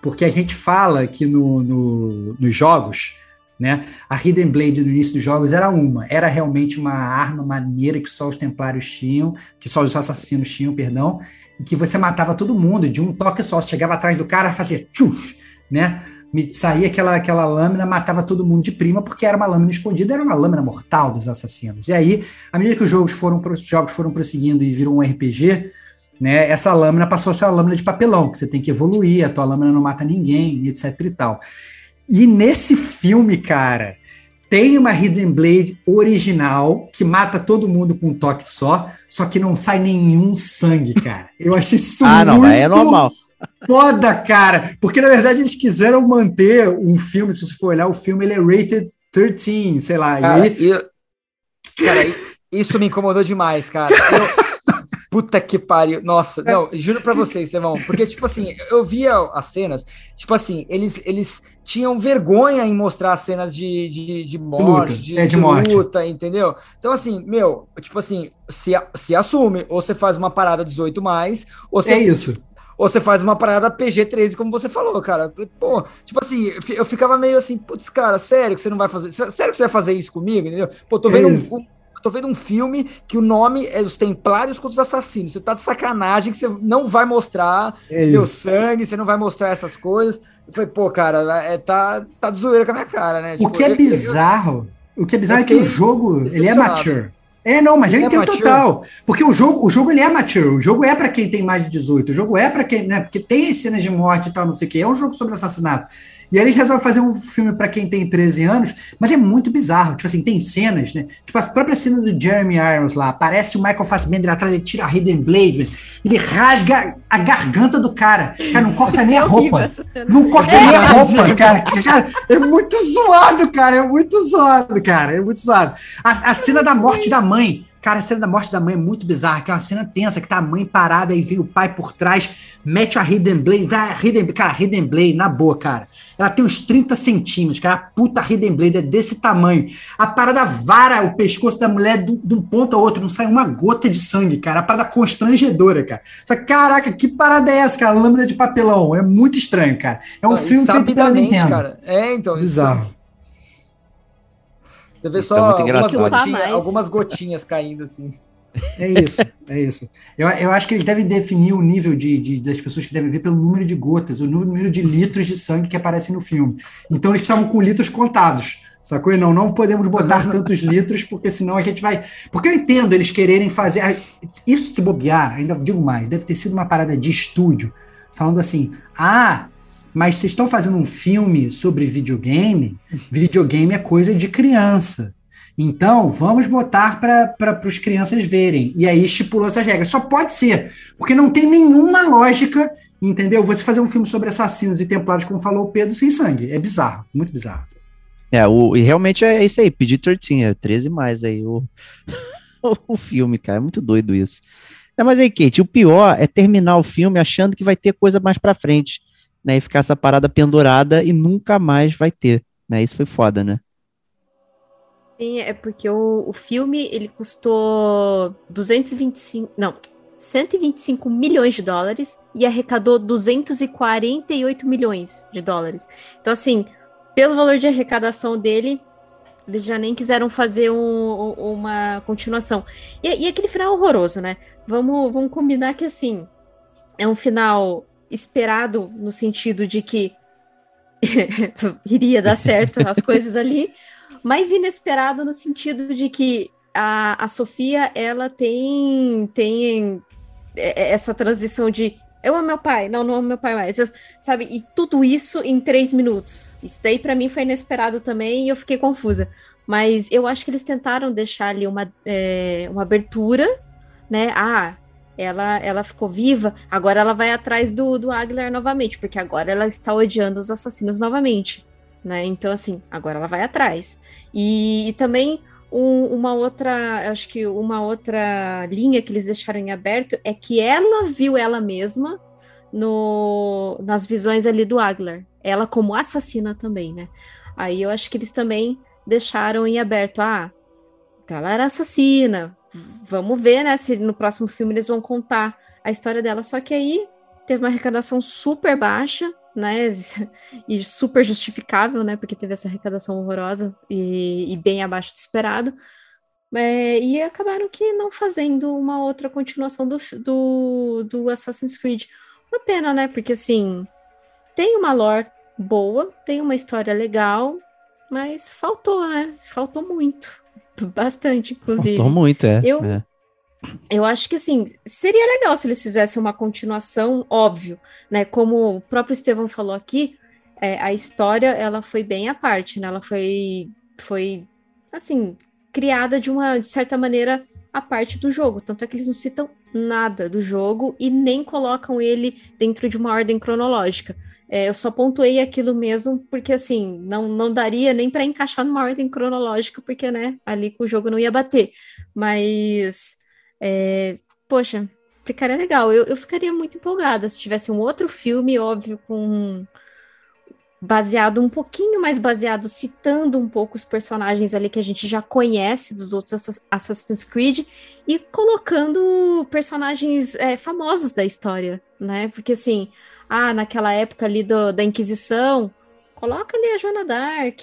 Porque a gente fala que no, no, nos jogos, né? A Hidden Blade no início dos jogos era uma, era realmente uma arma maneira que só os templários tinham, que só os assassinos tinham, perdão, e que você matava todo mundo de um toque só, você chegava atrás do cara, fazia tchuf, né? Saía aquela, aquela lâmina, matava todo mundo de prima, porque era uma lâmina escondida, era uma lâmina mortal dos assassinos. E aí, à medida que os jogos foram, os jogos foram prosseguindo e virou um RPG, né, essa lâmina passou a ser uma lâmina de papelão, que você tem que evoluir, a tua lâmina não mata ninguém, etc e tal. E nesse filme, cara, tem uma Hidden Blade original que mata todo mundo com um toque só, só que não sai nenhum sangue, cara. Eu achei isso ah, não, muito é normal. foda, cara. Porque na verdade eles quiseram manter um filme, se você for olhar o filme, ele é rated 13, sei lá. Cara, e aí... eu... cara isso me incomodou demais, cara. Eu... Puta que pariu. Nossa, é. não, juro pra vocês, irmão. Porque, tipo assim, eu via as cenas, tipo assim, eles, eles tinham vergonha em mostrar as cenas de, de, de morte, luta. de, é de, de morte. luta, entendeu? Então, assim, meu, tipo assim, se, se assume, ou você faz uma parada 18 mais, ou você. É isso. Ou você faz uma parada PG-13, como você falou, cara. Pô, tipo assim, eu ficava meio assim, putz, cara, sério que você não vai fazer. Sério que você vai fazer isso comigo, entendeu? Pô, tô vendo é um, tô vendo um filme que o nome é Os Templários contra os Assassinos. Você tá de sacanagem que você não vai mostrar é meu sangue, você não vai mostrar essas coisas. Eu falei, pô, cara, é, tá, tá de zoeira com a minha cara, né? O tipo, que é bizarro, eu, o que é bizarro é que o jogo, ele é mature. É, não, mas ele eu entendo é total. Porque o jogo, o jogo ele é mature. O jogo é para quem tem mais de 18. O jogo é para quem, né? Porque tem cenas de morte e tal, não sei o que. É um jogo sobre assassinato. E aí eles resolvem fazer um filme para quem tem 13 anos, mas é muito bizarro. Tipo assim, tem cenas, né? Tipo, a própria cena do Jeremy Irons lá, aparece o Michael Fassbender atrás, ele tira a Hidden Blade, ele rasga a garganta do cara. Cara, não corta nem a é roupa. Não corta nem a roupa, cara. Cara, é muito zoado, cara. É muito zoado, cara. É muito zoado. A, a cena da morte da mãe Cara, a cena da morte da mãe é muito bizarra, que é uma cena tensa, que tá a mãe parada e vem o pai por trás, mete a Hidden Blade, vai a Hidden, cara, a Hidden Blade, na boa, cara. Ela tem uns 30 centímetros, cara, a puta Hidden Blade é desse tamanho. A parada vara o pescoço da mulher de um ponto ao outro, não sai uma gota de sangue, cara. A parada constrangedora, cara. Só que, caraca, que parada é essa, cara? Lâmina de papelão. É muito estranho, cara. É um filme feito pela Nintendo. Cara. É, então. Bizarro. Isso... Você vê Isso só é algumas, gotinhas, algumas gotinhas caindo assim. É isso, é isso. Eu, eu acho que eles devem definir o nível de, de, das pessoas que devem ver pelo número de gotas, o número de litros de sangue que aparecem no filme. Então eles estavam com litros contados, sacou? E não, não podemos botar tantos litros, porque senão a gente vai. Porque eu entendo eles quererem fazer. Isso se bobear, ainda digo mais, deve ter sido uma parada de estúdio, falando assim: ah, mas vocês estão fazendo um filme sobre videogame, videogame é coisa de criança. Então, vamos botar para os crianças verem. E aí estipulou essas regras. Só pode ser, porque não tem nenhuma lógica, entendeu? Você fazer um filme sobre assassinos e templários, como falou o Pedro, sem sangue. É bizarro, muito bizarro. É, o, e realmente é isso aí, PG-13, é 13 mais aí o, o filme, cara, é muito doido isso. É, mas aí, Kate, o pior é terminar o filme achando que vai ter coisa mais pra frente, né, e ficar essa parada pendurada e nunca mais vai ter, né, isso foi foda, né? Sim, é porque o, o filme, ele custou 225, não, 125 milhões de dólares e arrecadou 248 milhões de dólares. Então, assim, pelo valor de arrecadação dele, eles já nem quiseram fazer um, uma continuação. E, e, aquele final horroroso, né? Vamos, vamos combinar que, assim, é um final esperado no sentido de que iria dar certo as coisas ali, mas inesperado no sentido de que a, a Sofia, ela tem, tem essa transição de eu amo meu pai, não, não amo meu pai mais, sabe? E tudo isso em três minutos. Isso daí para mim foi inesperado também e eu fiquei confusa. Mas eu acho que eles tentaram deixar ali uma, é, uma abertura, né? Ah, ela, ela ficou viva, agora ela vai atrás do, do Aguilar novamente, porque agora ela está odiando os assassinos novamente, né? Então, assim, agora ela vai atrás. E, e também um, uma outra, acho que uma outra linha que eles deixaram em aberto é que ela viu ela mesma no, nas visões ali do Aglar, ela como assassina também, né? Aí eu acho que eles também deixaram em aberto, ah, então ela era assassina, vamos ver, né, se no próximo filme eles vão contar a história dela, só que aí teve uma arrecadação super baixa, né? E super justificável, né? Porque teve essa arrecadação horrorosa e, e bem abaixo do esperado. É, e acabaram que não fazendo uma outra continuação do, do, do Assassin's Creed. Uma pena, né? Porque assim, tem uma lore boa, tem uma história legal, mas faltou, né? Faltou muito. Bastante, inclusive. Faltou muito, é. Eu, é eu acho que assim seria legal se eles fizessem uma continuação, óbvio, né? Como o próprio Estevão falou aqui, é, a história ela foi bem à parte, né? Ela foi, foi assim criada de uma de certa maneira a parte do jogo, tanto é que eles não citam nada do jogo e nem colocam ele dentro de uma ordem cronológica. É, eu só pontuei aquilo mesmo porque assim não, não daria nem para encaixar numa ordem cronológica porque né ali com o jogo não ia bater, mas é, poxa, ficaria legal. Eu, eu ficaria muito empolgada se tivesse um outro filme, óbvio, com baseado um pouquinho mais baseado, citando um pouco os personagens ali que a gente já conhece dos outros Assassin's Creed e colocando personagens é, famosos da história, né? Porque assim, ah, naquela época ali do, da Inquisição, coloca ali a Joana Dark,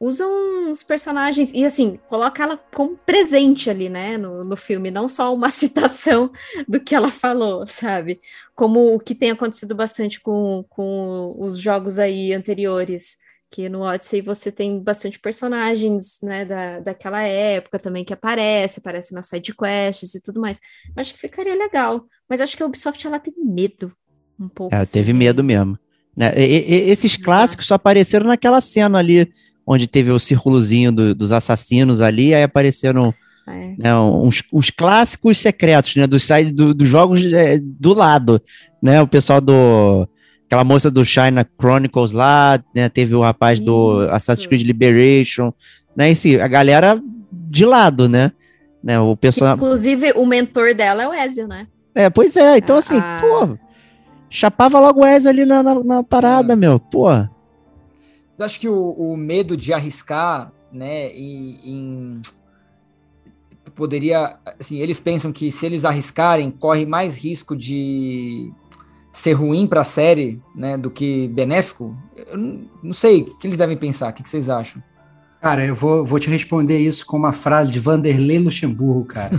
usa uns personagens e assim, coloca ela como presente ali, né, no, no filme, não só uma citação do que ela falou, sabe? Como o que tem acontecido bastante com, com os jogos aí anteriores, que no Odyssey você tem bastante personagens, né, da, daquela época também que aparece, aparece nas side quests e tudo mais. Acho que ficaria legal, mas acho que a Ubisoft ela tem medo um pouco. É, teve assim, medo mesmo. Né? E, e, esses clássicos só apareceram naquela cena ali onde teve o círculozinho do, dos assassinos ali, aí apareceram é. né, uns, uns, clássicos secretos, né, dos do, dos jogos é, do lado, né, o pessoal do aquela moça do China Chronicles lá, né, teve o rapaz Isso. do Assassin's Creed Liberation, né, esse, a galera de lado, né, né, o pessoal... Inclusive, o mentor dela é o Ezio, né? É, pois é, então assim, ah. pô, chapava logo o Ezio ali na, na, na parada, é. meu, pô. Você acha que o, o medo de arriscar, né, em, em, poderia, assim, eles pensam que se eles arriscarem, corre mais risco de ser ruim para a série, né, do que benéfico? Eu não, não sei, o que eles devem pensar? O que, que vocês acham? Cara, eu vou, vou te responder isso com uma frase de Vanderlei Luxemburgo, cara.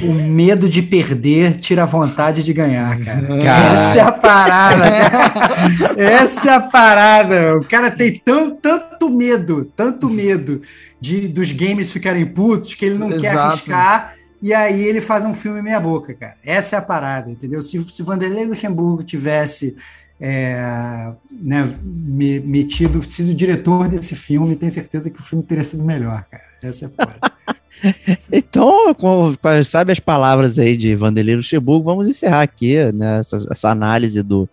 o medo de perder tira a vontade de ganhar, cara. Essa é a parada, cara. Essa é a parada. O cara tem tão, tanto medo, tanto medo de dos games ficarem putos que ele não Exato. quer arriscar. E aí ele faz um filme meia boca, cara. Essa é a parada, entendeu? Se, se Vanderlei Luxemburgo tivesse é, né, metido, sido diretor desse filme, tenho certeza que o filme teria sido melhor, cara. Essa é foda. então, com, com, sabe as palavras aí de Vanderlei Luxemburgo, vamos encerrar aqui né, essa, essa análise do,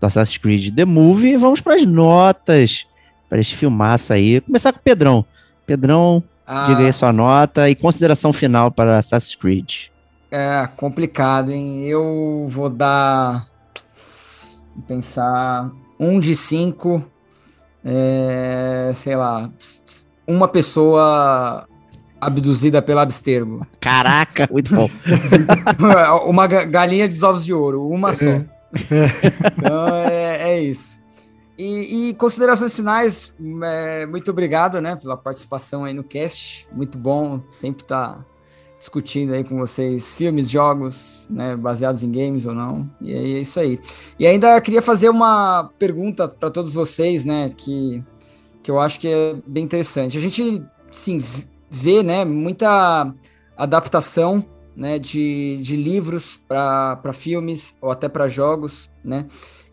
do Assassin's Creed The Movie e vamos para as notas para este filmaço aí. Começar com o Pedrão. Pedrão, ah, diga aí sua nota e consideração final para Assassin's Creed. É complicado, hein? Eu vou dar. Vou pensar. Um de cinco. É, sei lá. Uma pessoa abduzida pelo abstergo. Caraca, muito bom. uma galinha dos ovos de ouro, uma só. então é, é isso. E, e, considerações finais, é, muito obrigado, né, pela participação aí no cast. Muito bom, sempre tá discutindo aí com vocês filmes, jogos, né, baseados em games ou não. E é isso aí. E ainda queria fazer uma pergunta para todos vocês, né, que, que eu acho que é bem interessante. A gente, sim, vê, né, muita adaptação, né, de, de livros para filmes ou até para jogos, né?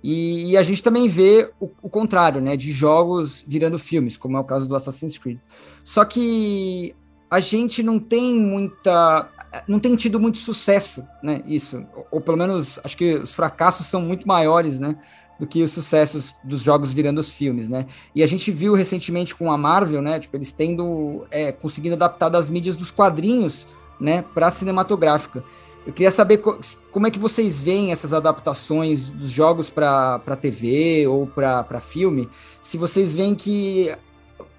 E, e, a gente também vê o, o, contrário, né? De jogos virando filmes, como é o caso do Assassin's Creed. Só que a gente não tem muita. Não tem tido muito sucesso, né? Isso. Ou, ou pelo menos acho que os fracassos são muito maiores, né? Do que os sucessos dos jogos virando os filmes, né? E a gente viu recentemente com a Marvel, né? Tipo, eles tendo. É, conseguindo adaptar das mídias dos quadrinhos, né? Para cinematográfica. Eu queria saber co como é que vocês veem essas adaptações dos jogos para TV ou para filme. Se vocês veem que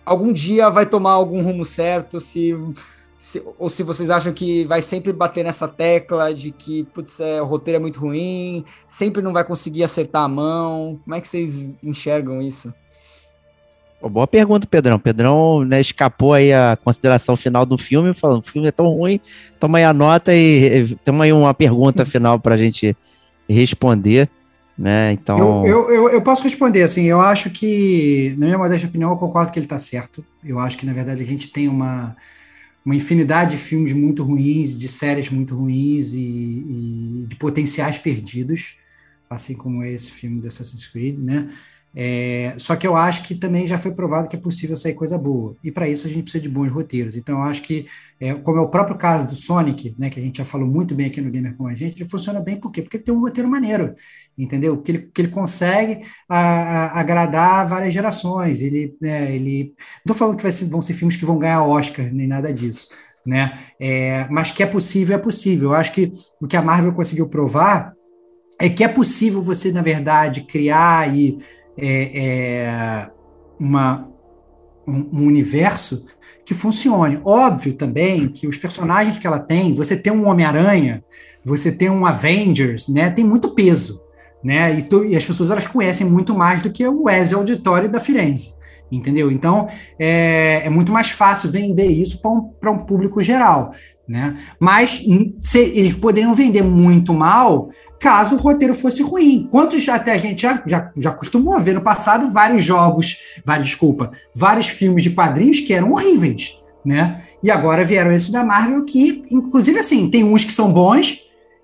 algum dia vai tomar algum rumo certo, se, se, ou se vocês acham que vai sempre bater nessa tecla de que putz, é, o roteiro é muito ruim, sempre não vai conseguir acertar a mão. Como é que vocês enxergam isso? boa pergunta, Pedrão. Pedrão né, escapou aí a consideração final do filme, falando o filme é tão ruim, toma aí a nota e toma aí uma pergunta final para a gente responder. Né? Então... Eu, eu, eu, posso responder, assim, eu acho que, na minha modesta opinião, eu concordo que ele está certo. Eu acho que, na verdade, a gente tem uma, uma infinidade de filmes muito ruins, de séries muito ruins e, e de potenciais perdidos, assim como esse filme do Assassin's Creed, né? É, só que eu acho que também já foi provado que é possível sair coisa boa. E para isso a gente precisa de bons roteiros. Então eu acho que, é, como é o próprio caso do Sonic, né, que a gente já falou muito bem aqui no Gamer com a gente, ele funciona bem por quê? Porque ele tem um roteiro maneiro, entendeu? Que ele, que ele consegue a, a, agradar várias gerações. Ele, né, ele... Não estou falando que ser, vão ser filmes que vão ganhar Oscar, nem nada disso. Né? É, mas que é possível, é possível. Eu acho que o que a Marvel conseguiu provar é que é possível você, na verdade, criar e é, é uma, um, um, universo que funcione. Óbvio também que os personagens que ela tem, você tem um Homem-Aranha, você tem um Avengers, né? Tem muito peso, né? E, tu, e as pessoas elas conhecem muito mais do que o Ezio Auditore da Firenze entendeu? Então é, é, muito mais fácil vender isso para um, um público geral, né? Mas se, eles poderiam vender muito mal caso o roteiro fosse ruim. Quantos até a gente já, já, já costumou ver no passado vários jogos, vários, desculpa, vários filmes de quadrinhos que eram horríveis, né? E agora vieram esses da Marvel que, inclusive, assim, tem uns que são bons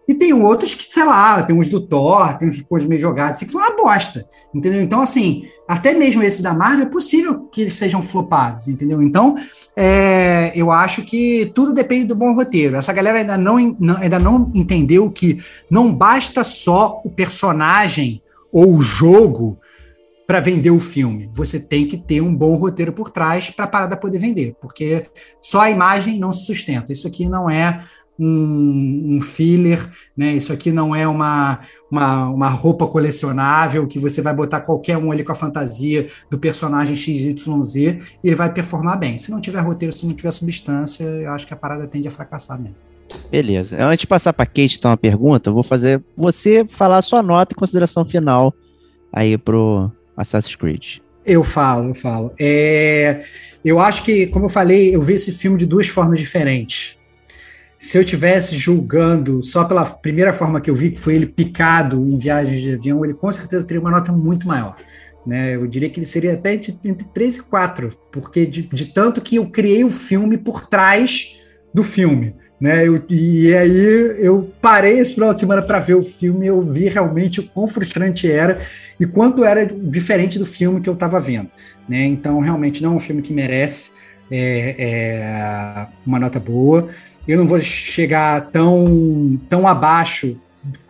e tem outros que, sei lá, tem uns do Thor, tem uns coisas meio jogadas, assim, que são uma bosta, entendeu? Então, assim, até mesmo esses da Marvel é possível que eles sejam flopados, entendeu? Então, é, eu acho que tudo depende do bom roteiro. Essa galera ainda não, não, ainda não entendeu que não basta só o personagem ou o jogo para vender o filme. Você tem que ter um bom roteiro por trás para a parada poder vender, porque só a imagem não se sustenta. Isso aqui não é um, um, filler, né? Isso aqui não é uma, uma, uma, roupa colecionável que você vai botar qualquer um ali com a fantasia do personagem XYZ e ele vai performar bem. Se não tiver roteiro, se não tiver substância, eu acho que a parada tende a fracassar mesmo. Beleza. Antes de passar para Kate, então, uma pergunta, eu vou fazer você falar a sua nota e consideração final aí pro Assassin's Creed. Eu falo, eu falo. É, eu acho que, como eu falei, eu vi esse filme de duas formas diferentes se eu tivesse julgando só pela primeira forma que eu vi, que foi ele picado em viagens de avião, ele com certeza teria uma nota muito maior. Né? Eu diria que ele seria até entre 3 e 4, porque de, de tanto que eu criei o filme por trás do filme. Né? Eu, e aí eu parei esse final de semana para ver o filme e eu vi realmente o quão frustrante era e quanto era diferente do filme que eu estava vendo. Né? Então, realmente não é um filme que merece é, é, uma nota boa. Eu não vou chegar tão, tão abaixo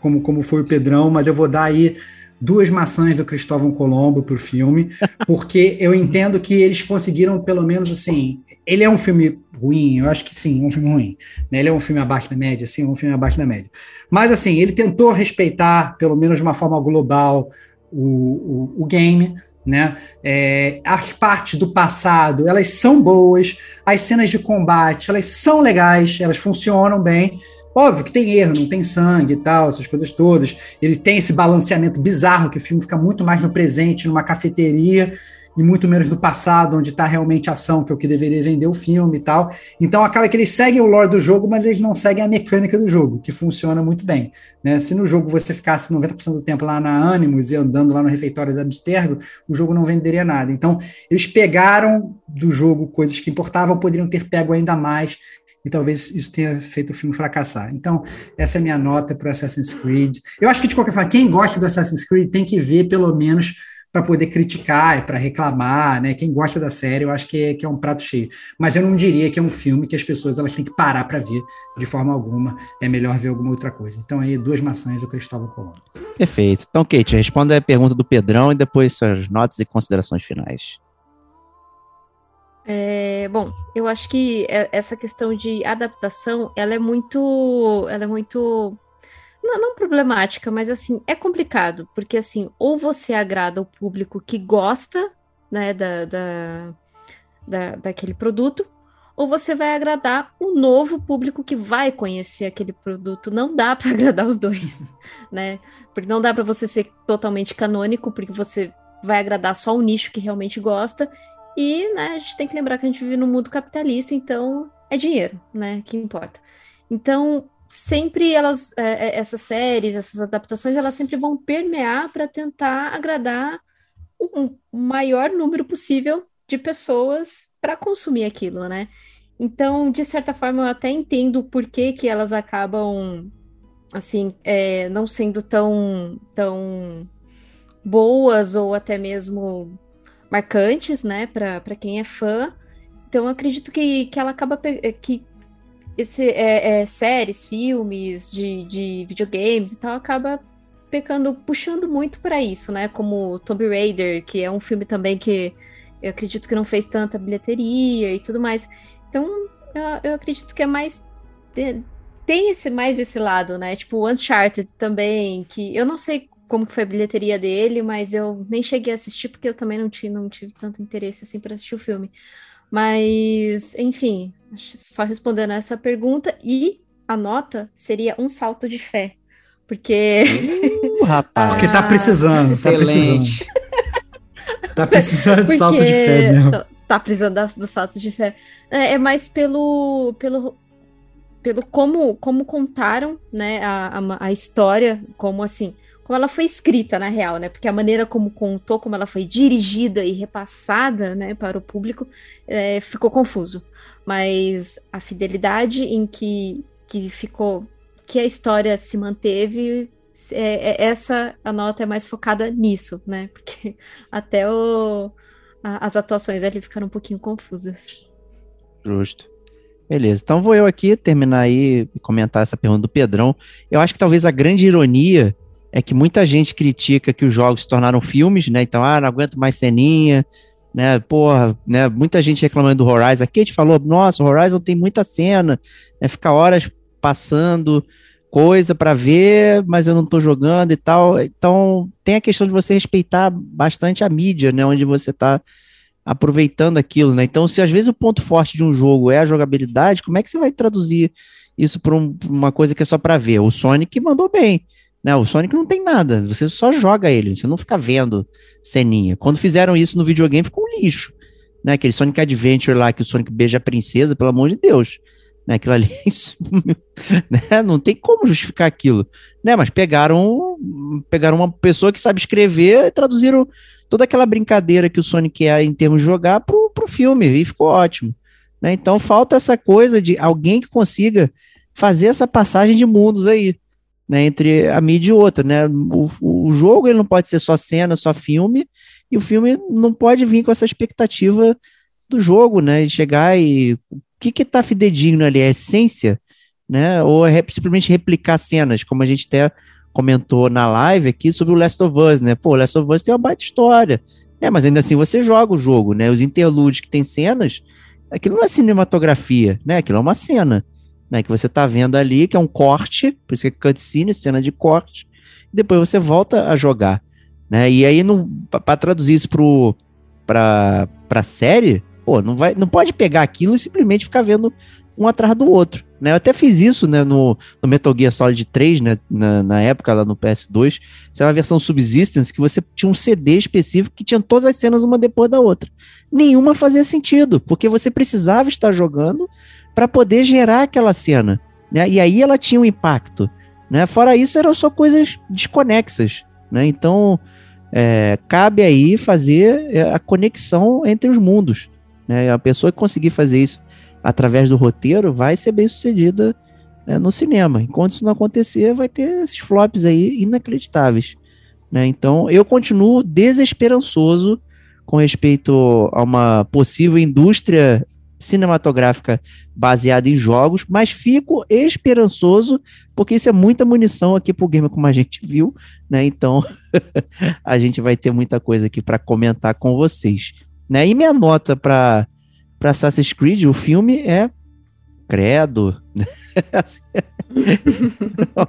como, como foi o Pedrão, mas eu vou dar aí duas maçãs do Cristóvão Colombo para o filme, porque eu entendo que eles conseguiram, pelo menos assim. Ele é um filme ruim, eu acho que sim, um filme ruim. Né? Ele é um filme abaixo da média, sim, um filme abaixo da média. Mas assim, ele tentou respeitar, pelo menos de uma forma global, o, o, o game. Né? É, as partes do passado, elas são boas, as cenas de combate, elas são legais, elas funcionam bem, Óbvio que tem erro, não tem sangue e tal, essas coisas todas. Ele tem esse balanceamento bizarro que o filme fica muito mais no presente, numa cafeteria, e muito menos no passado, onde está realmente a ação, que é o que deveria vender o filme e tal. Então acaba que eles seguem o lore do jogo, mas eles não seguem a mecânica do jogo, que funciona muito bem. Né? Se no jogo você ficasse 90% do tempo lá na Animus e andando lá no refeitório da Abstergo, o jogo não venderia nada. Então eles pegaram do jogo coisas que importavam, poderiam ter pego ainda mais e talvez isso tenha feito o filme fracassar. Então, essa é a minha nota para Assassin's Creed. Eu acho que, de qualquer forma, quem gosta do Assassin's Creed tem que ver, pelo menos, para poder criticar e para reclamar, né? Quem gosta da série, eu acho que é, que é um prato cheio. Mas eu não diria que é um filme que as pessoas elas têm que parar para ver de forma alguma. É melhor ver alguma outra coisa. Então, aí, duas maçãs do Cristóvão Colombo. Perfeito. Então, Kate, responda a pergunta do Pedrão e depois suas notas e considerações finais. É, bom, eu acho que é, essa questão de adaptação, ela é muito, ela é muito não, não, problemática, mas assim, é complicado, porque assim, ou você agrada o público que gosta, né, da, da, da, daquele produto, ou você vai agradar o novo público que vai conhecer aquele produto. Não dá para agradar os dois, né? Porque não dá para você ser totalmente canônico, porque você vai agradar só o nicho que realmente gosta, e né, a gente tem que lembrar que a gente vive num mundo capitalista, então é dinheiro, né? Que importa. Então, sempre elas, é, é essas séries, essas adaptações, elas sempre vão permear para tentar agradar o maior número possível de pessoas para consumir aquilo, né? Então, de certa forma, eu até entendo por que, que elas acabam, assim, é, não sendo tão, tão boas ou até mesmo marcantes, né, para quem é fã. Então, acredito que, que ela acaba que esse é, é, séries, filmes de, de videogames e tal acaba pecando, puxando muito para isso, né? Como Tomb Raider, que é um filme também que eu acredito que não fez tanta bilheteria e tudo mais. Então, eu, eu acredito que é mais tem esse mais esse lado, né? Tipo Uncharted também, que eu não sei como que foi a bilheteria dele, mas eu nem cheguei a assistir porque eu também não tive, não tive tanto interesse assim para assistir o filme. Mas, enfim, só respondendo essa pergunta e a nota seria um salto de fé. Porque. Uh, rapaz. porque tá precisando, tá precisando. tá precisando de salto de fé mesmo. Tá, tá precisando do salto de fé. É, é mais pelo, pelo, pelo como, como contaram né, a, a, a história, como assim como ela foi escrita, na real, né? Porque a maneira como contou, como ela foi dirigida e repassada, né, para o público, é, ficou confuso. Mas a fidelidade em que, que ficou, que a história se manteve, é, é, essa a nota é mais focada nisso, né? Porque até o, a, as atuações ali ficaram um pouquinho confusas. Justo. Beleza, então vou eu aqui terminar aí e comentar essa pergunta do Pedrão. Eu acho que talvez a grande ironia é que muita gente critica que os jogos se tornaram filmes, né? Então, ah, não aguento mais ceninha, né? Porra, né? Muita gente reclamando do Horizon. A Kate falou, nossa, o Horizon tem muita cena, né? Fica horas passando coisa para ver, mas eu não tô jogando e tal. Então, tem a questão de você respeitar bastante a mídia, né? Onde você tá aproveitando aquilo, né? Então, se às vezes o ponto forte de um jogo é a jogabilidade, como é que você vai traduzir isso para um, uma coisa que é só para ver? O Sonic mandou bem. Né? O Sonic não tem nada, você só joga ele, você não fica vendo ceninha. Quando fizeram isso no videogame, ficou um lixo. Né? Aquele Sonic Adventure lá que o Sonic beija a princesa, pelo amor de Deus. Né? Aquilo ali, isso, né? não tem como justificar aquilo. Né? Mas pegaram, pegaram uma pessoa que sabe escrever e traduziram toda aquela brincadeira que o Sonic é em termos de jogar pro, pro filme, e ficou ótimo. Né? Então falta essa coisa de alguém que consiga fazer essa passagem de mundos aí né, entre a mídia e outra, né? O, o jogo ele não pode ser só cena, só filme, e o filme não pode vir com essa expectativa do jogo, né? De chegar e o que que tá fidedigno ali? É a essência, né? Ou é simplesmente replicar cenas, como a gente até comentou na live aqui sobre o Last of Us, né? Pô, o Last of Us tem uma baita história. É, mas ainda assim você joga o jogo, né? Os interludes que tem cenas, aquilo não é cinematografia, né? Aquilo é uma cena, né? Que você tá vendo ali, que é um corte, por isso que é cutscene, cena de corte, e depois você volta a jogar, né? E aí, para traduzir isso pro, pra, pra série, pô, não, vai, não pode pegar aquilo e simplesmente ficar vendo um atrás do outro. Né? Eu até fiz isso né, no, no Metal Gear Solid 3, né, na, na, época lá no PS2. Isso é uma versão Subsistence que você tinha um CD específico que tinha todas as cenas uma depois da outra. Nenhuma fazia sentido, porque você precisava estar jogando para poder gerar aquela cena. Né? E aí ela tinha um impacto. Né? Fora isso, eram só coisas desconexas. Né? Então, é, cabe aí fazer é, a conexão entre os mundos. Né? A pessoa que conseguir fazer isso através do roteiro, vai ser bem sucedida né, no cinema. Enquanto isso não acontecer, vai ter esses flops aí inacreditáveis. Né? Então, eu continuo desesperançoso com respeito a uma possível indústria cinematográfica baseada em jogos, mas fico esperançoso porque isso é muita munição aqui pro gamer como a gente viu, né? Então a gente vai ter muita coisa aqui para comentar com vocês, né? E minha nota para para Assassin's Creed, o filme é credo.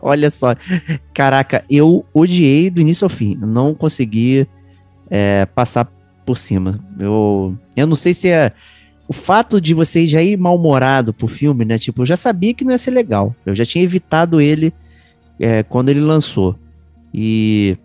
Olha só. Caraca, eu odiei do início ao fim. Não consegui é, passar por cima. Eu, eu não sei se é o fato de você já ir mal-humorado pro filme, né? Tipo, eu já sabia que não ia ser legal. Eu já tinha evitado ele é, quando ele lançou. E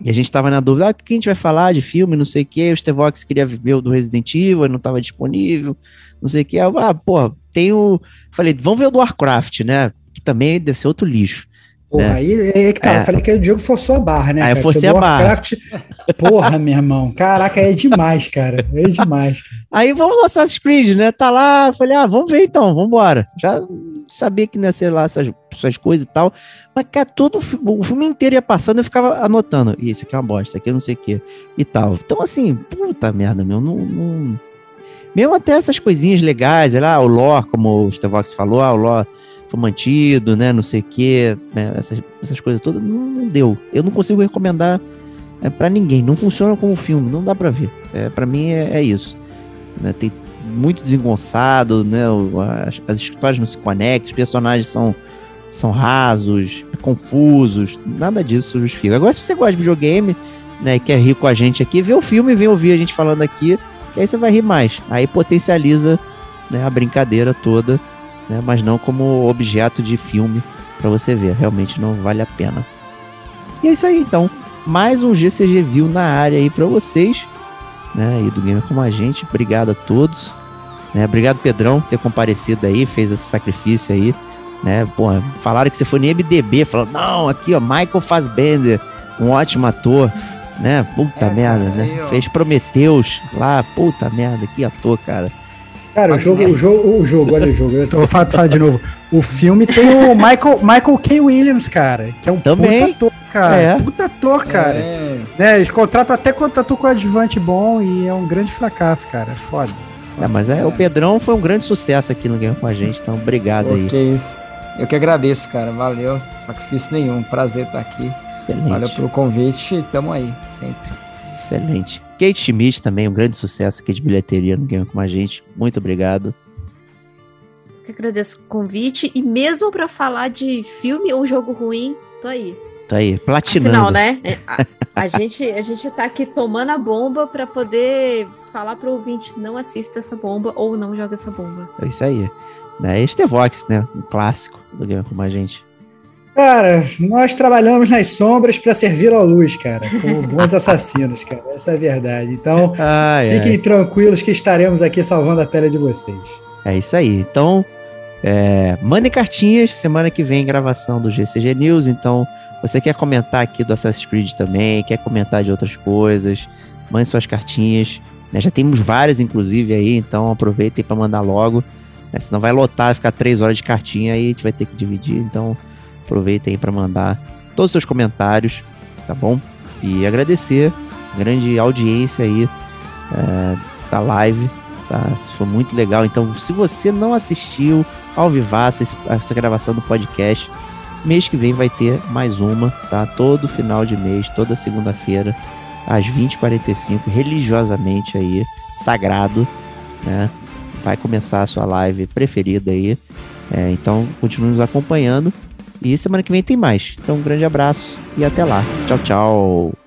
e a gente tava na dúvida, ah, o que a gente vai falar de filme, não sei o que, o Stevox queria ver o do Resident Evil, não tava disponível, não sei o que. Ah, pô, tem o... Falei, vamos ver o do Warcraft, né? Que também deve ser outro lixo. Porra, né? aí é que tá, é. eu falei que o Diogo forçou a barra, né? Aí eu forcei a Warcraft, barra. Porra, meu irmão, caraca, é demais, cara, é demais. Aí vamos no Assassin's Creed, né? Tá lá, falei, ah, vamos ver então, vamos embora. Já sabia que não ia ser lá essas, essas coisas e tal. Mas, cara, todo o filme inteiro ia passando, eu ficava anotando. Isso aqui é uma bosta, isso aqui é não sei o que e tal. Então, assim, puta merda, meu, não. não... Mesmo até essas coisinhas legais, lá, o lore, como o Stevox falou, ah, o lore foi mantido, né, não sei o que, né, essas, essas coisas todas, não, não, deu. Eu não consigo recomendar é, para ninguém, não funciona como filme, não dá para ver. É, para mim é, é isso. Né, tem muito desengonçado, né? As, as histórias não se conectam, os personagens são, são rasos, confusos, nada disso justifica. Agora, se você gosta de videogame, né, e quer rir com a gente aqui, vê o filme e vem ouvir a gente falando aqui, que aí você vai rir mais. Aí potencializa né, a brincadeira toda, né, mas não como objeto de filme para você ver. Realmente não vale a pena. E é isso aí, então. Mais um GCG View na área aí para vocês né, e do Gamer Como a Gente. Obrigado a todos. Né, obrigado, Pedrão, por ter comparecido aí, fez esse sacrifício aí. Né, porra, falaram que você foi no MDB, falaram, não, aqui, ó, Michael Fassbender, um ótimo ator, né? Puta é, merda, cara, né? Fez Prometeus lá, puta merda, que ator, cara. Cara, o jogo, o jogo, o jogo, olha o jogo. Eu vou falar, falar de novo. O filme tem o Michael, Michael K. Williams, cara, que é um Também. puta ator, cara. É. Puta ator, cara. É. Né, eles contratam até contratou com adjuvante bom e é um grande fracasso, cara. Foda. foda. É, mas é, o Pedrão foi um grande sucesso aqui no Game com a gente, então obrigado aí. Que isso. Eu que agradeço, cara. Valeu. Sacrifício nenhum. Prazer estar aqui. Excelente. Valeu pelo convite. Tamo aí, sempre. Excelente. Kate Schmidt também, um grande sucesso aqui de bilheteria no Game com a gente. Muito obrigado. Eu agradeço o convite e mesmo para falar de filme ou jogo ruim, tô aí. Tá aí, platinando. Afinal, né? É, a, a, gente, a gente tá aqui tomando a bomba para poder falar pro ouvinte, não assista essa bomba ou não joga essa bomba. É isso aí. Né? Este é Vox, né? Um clássico do Game com a gente. Cara, nós trabalhamos nas sombras para servir à luz, cara, como bons assassinos, cara. Essa é a verdade. Então, ai, fiquem ai. tranquilos que estaremos aqui salvando a pele de vocês. É isso aí. Então, é, mandem cartinhas. Semana que vem, gravação do GCG News. Então, você quer comentar aqui do Assassin's Creed também, quer comentar de outras coisas, mande suas cartinhas. Né? Já temos várias, inclusive, aí. Então, aproveitem para mandar logo. Né? Senão vai lotar, ficar três horas de cartinha aí, a gente vai ter que dividir. Então Aproveitem para mandar todos os seus comentários, tá bom? E agradecer a grande audiência aí é, da live, tá? Isso foi muito legal. Então, se você não assistiu ao Vivaça, essa gravação do podcast, mês que vem vai ter mais uma, tá? Todo final de mês, toda segunda-feira, às 20h45, religiosamente aí, sagrado, né? Vai começar a sua live preferida aí. É, então, continue nos acompanhando. E semana que vem tem mais. Então, um grande abraço e até lá. Tchau, tchau.